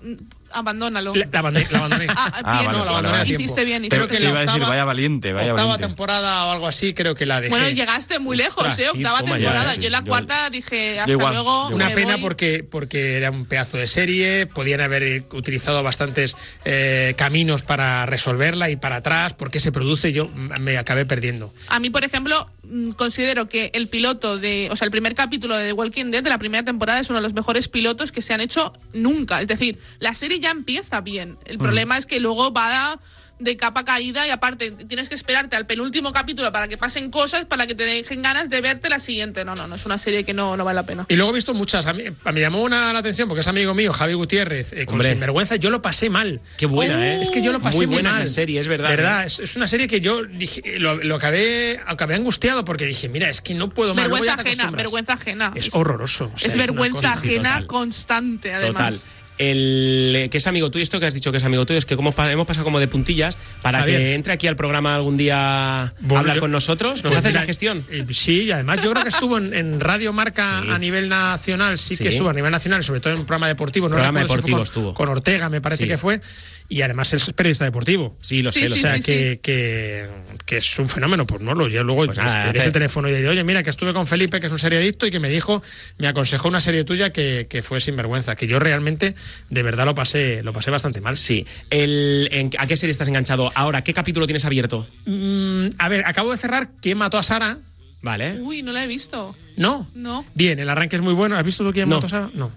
Abandónalo. La, la abandoné. la abandoné. Ah, Ah, bien, vale, no, la abandoné vale. a tiempo. Hiciste bien, Creo hiciste que Te la iba a decir, octava- vaya valiente, vaya octava valiente. temporada o algo así, creo que la dejé. Bueno, llegaste muy lejos, Ostras, ¿eh? Octava temporada. ¿eh? Yo en la Yo- cuarta dije, hasta igual, luego. Una pena voy. porque, porque era un pedazo de serie, podían haber eh, utilizado bastantes eh, caminos para resolverla y para atrás, porque se produce, yo me acabé perdiendo. A mí, por ejemplo, mm, considero que el piloto de, o sea, el primer capítulo de The Walking Dead de la primera temporada es uno de los mejores pilotos que se han hecho nunca. Es decir, la serie ya empieza bien. El problema es que luego va de capa caída y aparte tienes que esperarte al penúltimo capítulo para que pasen cosas para que te dejen ganas de verte la siguiente. No, no, no es una serie que no, no vale la pena. Y luego he visto muchas. A mí, a mí me llamó una la atención porque es amigo mío, Javi Gutiérrez, eh, con. Sinvergüenza. Yo lo pasé mal. Qué buena, Oh, ¿eh? Es que yo lo pasé Muy muy, buena mal. esa serie, es verdad, Verdad, ¿eh? es, es una serie que yo dije, lo, lo acabé, acabé angustiado porque dije, mira, es que no puedo más. Vergüenza ajena, vergüenza ajena. Es horroroso. o sea, es vergüenza sí, ajena total. constante, Total. El eh, que es amigo tuyo, esto que has dicho que es amigo tuyo, es que como hemos pasado como de puntillas para Javier. que entre aquí al programa algún día a Bueno, hablar yo- con nosotros. ¿Nos Pues haces mira, la gestión? eh, sí, y además yo creo que estuvo en, en Radio Marca Sí. a nivel nacional, sí, Sí. que estuvo a nivel nacional, sobre todo en un programa deportivo. No Programa recuerdo si fue deportivo con, estuvo. con Ortega, me parece Sí. que fue. Y además es periodista deportivo. Sí, lo Sí, sé, lo O sí, sé. sea, sí, que, sí. Que, que es un fenómeno, pues no lo. Yo luego Pues nada, le dije hace- el teléfono y dije, oye, mira, que estuve con Felipe, que es un seriadicto, y que me dijo, me aconsejó una serie tuya que, que fue sinvergüenza, que yo realmente, de verdad, lo pasé, lo pasé bastante mal. Sí. El, en- ¿A qué serie estás enganchado ahora? ¿Qué capítulo tienes abierto? Mm, a ver, acabo de cerrar ¿Quién mató a Sara? Vale. Uy, no la he visto. No. No. Bien, el arranque es muy bueno. ¿Has visto tú quién No. mató a Sara? No.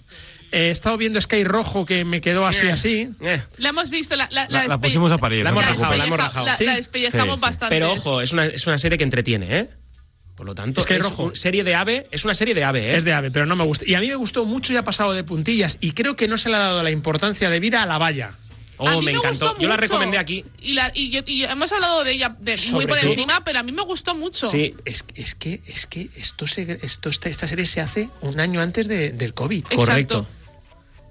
Eh, he estado viendo Sky Rojo que me quedó así, Eh. así. Eh. La hemos visto, la, la, La, pusimos a parir. La hemos rajado, la hemos rajado. la- Sí. la despellejamos Sí, sí. bastante. Pero ojo, es una, es una serie que entretiene, ¿eh? Por lo tanto, Es que rojo. un- serie de ave, es una serie de ave, ¿eh? Es de ave, pero no me gusta. Y a mí me gustó mucho y ha pasado de puntillas. Y creo que no se le ha dado la importancia debida a la valla. Oh, A mí me encantó. gustó Yo la recomendé aquí. Y, la- y yo- y hemos hablado de ella de- muy por encima, pero a mí me gustó mucho. Sí. Es, es que, es que esto se, esto, esta, esta serie se hace un año antes de- del COVID. Correcto.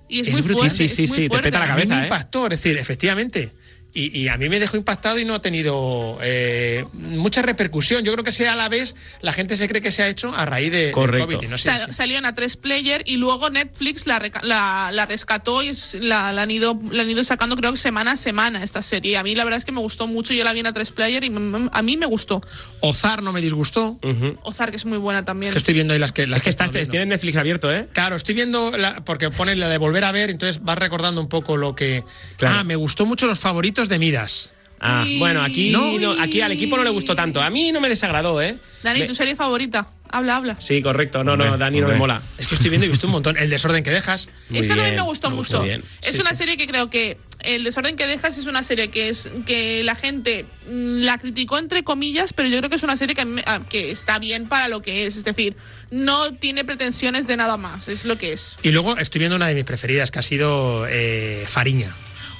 Y es, Es muy fuerte. Sí, sí, es sí, muy te fuerte. peta la A mí cabeza, me ¿eh? es decir, efectivamente. Y, y a mí me dejó impactado y no ha tenido eh, mucha repercusión. Yo creo que sea a la vez, la gente se cree que se ha hecho a raíz de, Correcto. COVID. y no sé Sal- salió en a 3 player y luego Netflix la, reca- la, la rescató y la, la han ido, la han ido sacando creo que semana a semana esta serie. A mí la verdad es que me gustó mucho, yo la vi en a 3 player y a mí me gustó. Ozar no me disgustó. Ozark es muy buena también. Que estoy viendo ahí las que. Las Es que estás, viendo. tienes Netflix abierto, ¿eh? Claro, estoy viendo, la- porque pone la de volver a ver, entonces vas recordando un poco lo que... Claro. Ah, me gustó mucho los favoritos de Midas. Ah, bueno, aquí, No. no, aquí al equipo no le gustó tanto. A mí no me desagradó, ¿eh? Dani, Me- ¿tu serie favorita? Habla, habla. Sí, correcto. No, no, Hombre, Dani no me mola. Es que estoy viendo y he visto un montón. El desorden que dejas. Muy Esa también me gustó me mucho. bien. Es Sí, una sí. serie que creo que El desorden que dejas es una serie que es que la gente mm, la criticó entre comillas, pero yo creo que es una serie que, que está bien para lo que es. Es decir, no tiene pretensiones de nada más. Es lo que es. Y luego estoy viendo una de mis preferidas, que ha sido eh, Fariña.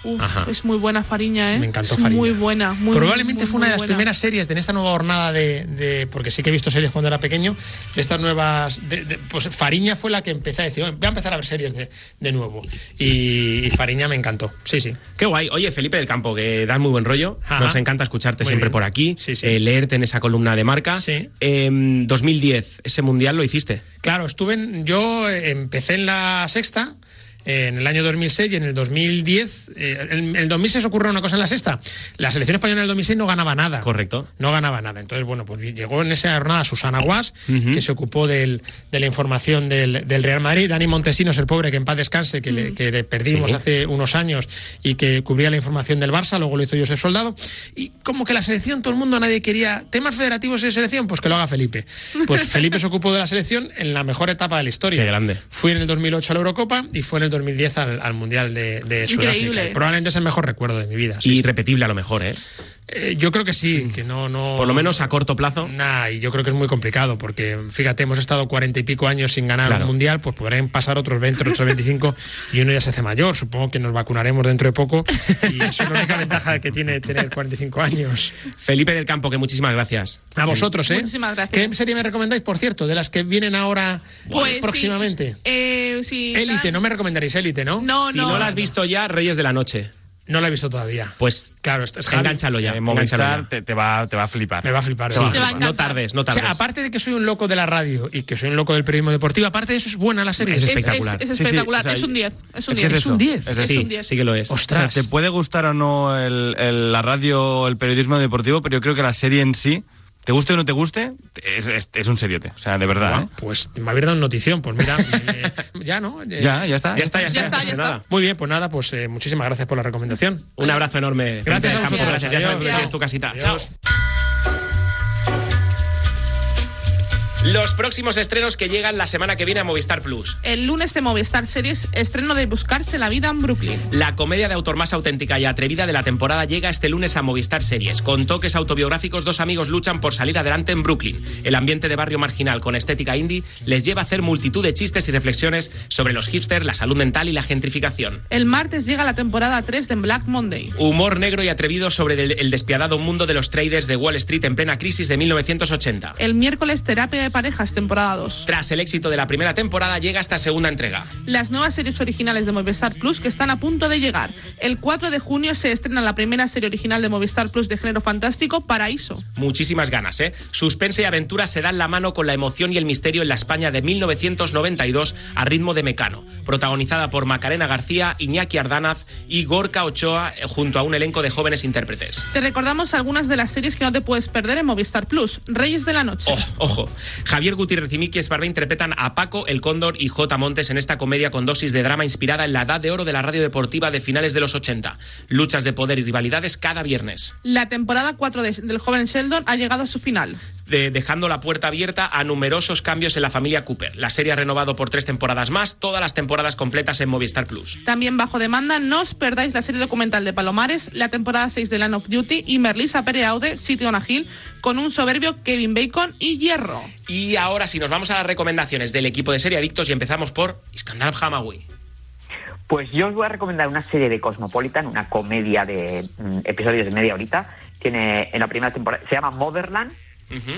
Uf, Ajá. es muy buena Fariña, ¿eh? Me encantó es Fariña. Muy buena. Muy, Probablemente muy, fue una muy de las buena. primeras series de en esta nueva jornada de, de- porque sí que he visto series cuando era pequeño, de estas nuevas, de- de- pues Fariña fue la que empecé a decir, "Bueno, voy a empezar a ver series de, de nuevo. Y, y Fariña me encantó, sí, sí. Qué guay. Oye, Felipe del Campo, que das muy buen rollo. Ajá. Nos encanta escucharte Muy siempre bien. por aquí, Sí, sí. eh, leerte en esa columna de marca. Sí. Em, 2010, ese mundial lo hiciste. Claro, estuve en- yo eh, empecé en la sexta eh, en el año 2006 y en el 2010, eh, en el 2006 ocurrió una cosa en la sexta. La selección española en el 2006 no ganaba nada. Correcto. No ganaba nada. Entonces, bueno, pues llegó en esa jornada Susana Guas, que se ocupó del- de la información del, del Real Madrid. Dani Montesinos, el pobre, que en paz descanse, que, le, que le perdimos Sí. hace unos años y que cubría la información del Barça, luego lo hizo Josep Soldado. Y como que la selección, todo el mundo, nadie quería temas federativos de selección, pues que lo haga Felipe. Pues Felipe se ocupó de la selección en la mejor etapa de la historia. Qué grande. Fui en el 2008 a la Eurocopa y fue en el 2010 al, al Mundial de, de Sudáfrica. Increíble. Y Probablemente es el mejor recuerdo de mi vida. sí, sí. Irrepetible a lo mejor, ¿eh? Eh, yo creo que sí, que no, no. Por lo menos a corto plazo. Nah, y yo creo que es muy complicado, porque fíjate, hemos estado cuarenta y pico años sin ganar Claro. un mundial, pues podrán pasar otros 20, otros 25, y uno ya se hace mayor. Supongo que nos vacunaremos dentro de poco, y eso es la única ventaja que tiene tener 45 años. Felipe del Campo, que muchísimas gracias. A vosotros, ¿eh? Muchísimas gracias. ¿Qué serie me recomendáis, por cierto, de las que vienen ahora Pues sí. próximamente? Eh, sí, Élite, las- no me recomendaréis Élite, ¿no? No, si no. no, la has visto ya, Reyes de la Noche. No la he visto todavía. Pues Claro, es, es Javi. engánchalo ya. Eh, engánchalo ya. Movistar te, te va, te va a flipar. Me va a flipar. Sí. Te va a. No tardes, no O sea, tardes. aparte de que soy un loco de la radio y que soy un loco del periodismo deportivo, aparte de eso es buena la serie. Es Es, espectacular. es- es Sí, sí, espectacular. o sea, es un 10. Es un es que 10. es Es un eso. 10. Es Es sí, un 10. sí que lo es. O sea, Ostras. te puede gustar o no el- el- la radio o el periodismo deportivo, pero yo creo que la serie en sí, te guste o no te guste, es, es- es un seriote. O sea, de verdad. ¿eh? Pues me habéis dado notición, pues mira, eh, ya no. Eh, Ya, ya está. Ya está, ya está. Ya está, ya está. nada. Muy bien, pues nada, pues eh, muchísimas gracias por la recomendación. Un abrazo enorme. Gracias del Campo, gracias. Ya sabes que Adiós. tu casita. Adiós. Chao. Los próximos estrenos que llegan la semana que viene a Movistar Plus. El lunes de Movistar Series, estreno de Buscarse la vida en Brooklyn. La comedia de autor más auténtica y atrevida de la temporada llega este lunes a Movistar Series. Con toques autobiográficos, dos amigos luchan por salir adelante en Brooklyn. El ambiente de barrio marginal con estética indie les lleva a hacer multitud de chistes y reflexiones sobre los hipsters, la salud mental y la gentrificación. El martes llega la temporada 3 de Black Monday. Humor negro y atrevido sobre el, el despiadado mundo de los traders de Wall Street en plena crisis de 1980. El miércoles Terapia de Parejas, temporada 2. Tras el éxito de la primera temporada, llega esta segunda entrega. Las nuevas series originales de Movistar Plus que están a punto de llegar. El 4 de junio se estrena la primera serie original de Movistar Plus de género fantástico, Paraíso. Muchísimas ganas, ¿eh? Suspense y aventura se dan la mano con la emoción y el misterio en la España de 1992 a ritmo de Mecano, protagonizada por Macarena García, Iñaki Ardanaz y Gorka Ochoa eh, junto a un elenco de jóvenes intérpretes. Te recordamos algunas de las series que no te puedes perder en Movistar Plus. Reyes de la Noche. Oh, ojo, Javier Gutiérrez y Miki Esparvé interpretan a Paco, el Cóndor y J. Montes en esta comedia con dosis de drama inspirada en la edad de oro de la radio deportiva de finales de los 80. Luchas de poder y rivalidades cada viernes. La temporada 4 de- del joven Sheldon ha llegado a su final. De- dejando la puerta abierta a numerosos cambios en la familia Cooper. La serie ha renovado por tres temporadas más, todas las temporadas completas en Movistar Plus. También bajo demanda, no os perdáis la serie documental de Palomares, la temporada 6 de Land of Duty y Merlisa Pereaude, City on a Hill, con un soberbio Kevin Bacon y Hierro. Y ahora sí, nos vamos a las recomendaciones del equipo de serie Adictos y empezamos por Iskandar Hamawi. Pues yo os voy a recomendar una serie de Cosmopolitan, una comedia de mm, episodios de media horita. Tiene en la primera temporada, se llama Motherland.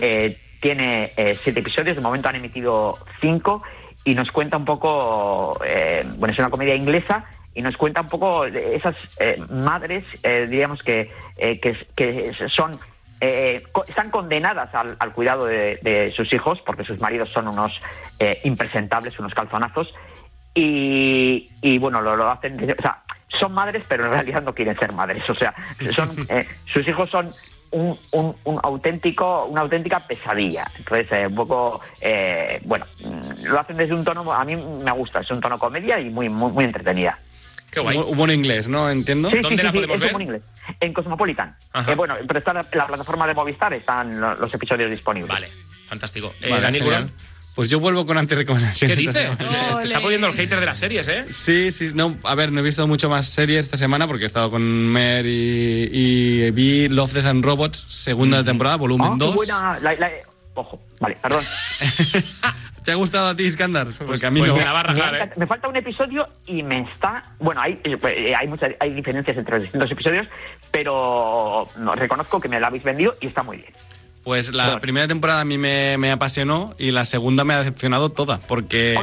Eh, tiene eh, siete episodios, de momento han emitido cinco y nos cuenta un poco, eh, bueno, es una comedia inglesa y nos cuenta un poco de esas eh, madres, eh, diríamos que, eh, que, que son eh, co- están condenadas al, al cuidado de, de sus hijos porque sus maridos son unos eh, impresentables, unos calzonazos y, y, bueno, lo, lo hacen, o sea, son madres pero en realidad no quieren ser madres, o sea, son, eh, sus hijos son un, un, un auténtico, una auténtica pesadilla. Entonces, eh, un poco, eh, bueno, lo hacen desde un tono, a mí me gusta, es un tono comedia y muy, muy, muy entretenida. Qué guay. Humor, inglés, ¿no? Entiendo. Sí, sí, ¿Dónde sí, la sí, podemos es ver? inglés. En Cosmopolitan. Ajá. Eh, bueno, pero está en la, la plataforma de Movistar, están lo- los episodios disponibles. Vale, fantástico. Eh, Vale, Dani genial. Gurón, Pues yo vuelvo con antirrecomendaciones. ¿qué dices? Te está poniendo el hater de las series, ¿eh? Sí, sí, no, a ver, no he visto mucho más series esta semana porque he estado con Mer y, y vi Love, Death and Robots, segunda temporada, volumen Ah, qué 2. buena. la- la- ojo, vale, perdón. ¿Te ha gustado a ti, Iskandar? Porque a mí pues no. me la va a Me, ¿eh? me falta un episodio y me está. Bueno, hay, eh, hay muchas hay diferencias entre los distintos episodios, pero no, reconozco que me la habéis vendido y está muy bien. Pues la primera temporada a mí me, me apasionó y la segunda me ha decepcionado toda porque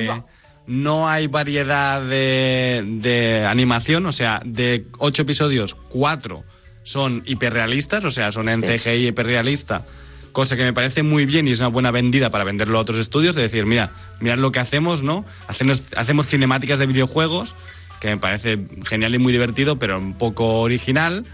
no hay variedad de, de animación, o sea, de ocho episodios, cuatro son hiperrealistas, o sea, son en CGI hiperrealista, cosa que me parece muy bien y es una buena vendida para venderlo a otros estudios, de decir, mira, mirad lo que hacemos, ¿no? Hacemos, hacemos cinemáticas de videojuegos, que me parece genial y muy divertido, pero un poco original.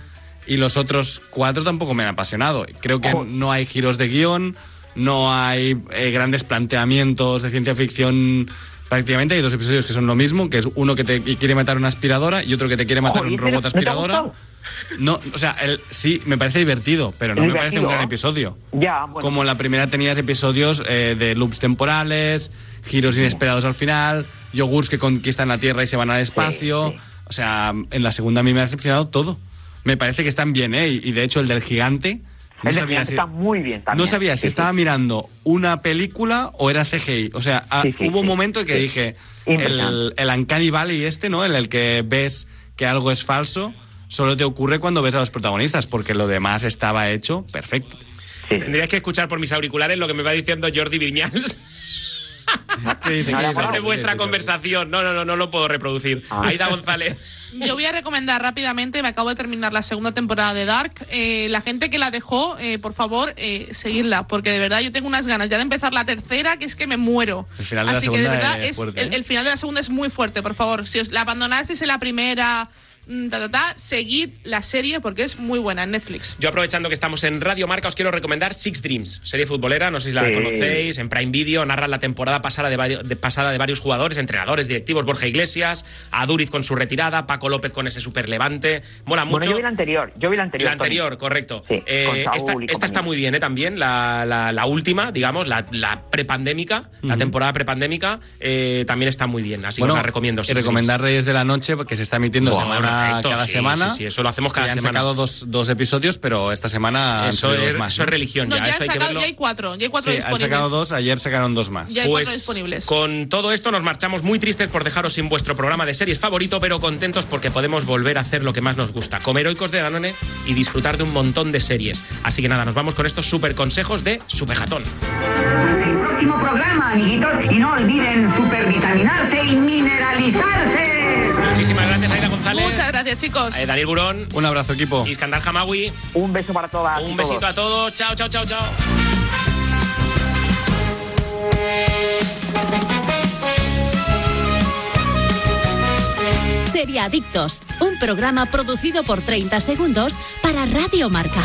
Y los otros cuatro tampoco me han apasionado. Creo que no hay giros de guion, no hay eh, grandes planteamientos de ciencia ficción. Prácticamente hay dos episodios que son lo mismo, que es uno que te quiere matar una aspiradora y otro que te quiere matar Ojo, ¿y un robot aspiradora. No, o sea, el, sí, me parece divertido, pero no me parece un gran episodio. Ya, bueno. Como en la primera tenías episodios eh, de loops temporales, giros inesperados al final, yogurts que conquistan la Tierra y se van al espacio. sí. O sea, en la segunda a mí me ha decepcionado todo. Me parece que están bien, ¿eh? Y de hecho el del gigante... No El sabía, Gigante si, está muy bien también. no sabía si Sí, sí. estaba mirando una película o era CGI. O sea, ah, hubo un momento en que Sí. dije, el, el Uncanny Valley este, ¿no? En el que ves que algo es falso, solo te ocurre cuando ves a los protagonistas, porque lo demás estaba hecho perfecto. Sí. Tendrías que escuchar por mis auriculares lo que me va diciendo Jordi Viñals sobre vuestra conversación. No, no, no, no lo puedo reproducir. Ah. Aida González. Yo voy a recomendar rápidamente, me acabo de terminar la segunda temporada de Dark. Eh, la gente que la dejó, eh, por favor, eh, seguirla, porque de verdad yo tengo unas ganas ya de empezar la tercera, que es que me muero. El final de la Así que de segunda verdad es es, fuerte, el, ¿eh? el final de la segunda es muy fuerte, por favor. Si os la abandonasteis en la primera, ta, ta, ta, seguid la serie porque es muy buena en Netflix. Yo aprovechando que estamos en Radio Marca os quiero recomendar Six Dreams, serie futbolera, no sé si la Sí. conocéis, en Prime Video, narra la temporada pasada de, vari- de- pasada de varios jugadores, entrenadores, directivos, Borja Iglesias, Aduriz con su retirada, Paco López con ese super levante, mola mucho. Bueno, yo vi la anterior. Yo vi la anterior. La anterior, correcto. Sí, Eh, esta está muy bien, ¿eh? También, la, la- la última, digamos, la, la prepandémica, la temporada prepandémica, eh, también está muy bien. Así que os la recomiendo. y Six recomendar Dreams. Reyes de la Noche, porque se está emitiendo semana correcto, cada sí, semana. sí, sí, eso lo hacemos cada Y han semana. sacado dos, dos episodios, pero esta semana han Eso salido es, dos más. eso es religión, No, ya, ya, eso han hay que sacado, verlo. ya hay cuatro, ya hay cuatro Sí, han disponibles. sacado dos, ayer sacaron dos más. Ya hay Pues cuatro disponibles. con todo esto nos marchamos muy tristes por dejaros sin vuestro programa de series favorito, pero contentos porque podemos volver a hacer lo que más nos gusta, comer oicos de Danone y disfrutar de un montón de series. Así que nada, nos vamos con estos super consejos de Supejatón. el próximo programa, amiguitos. Y no olviden supervitaminarse y mineralizarse. Muchísimas gracias, Aida González. Muchas gracias, chicos. eh, Daniel Burón. Un abrazo, equipo. Iskandar Hamawi. Un beso para todas. Un todos. besito a todos. Chao, chao, chao, chao. Seriadictos, un programa producido por 30 segundos para Radio Marca.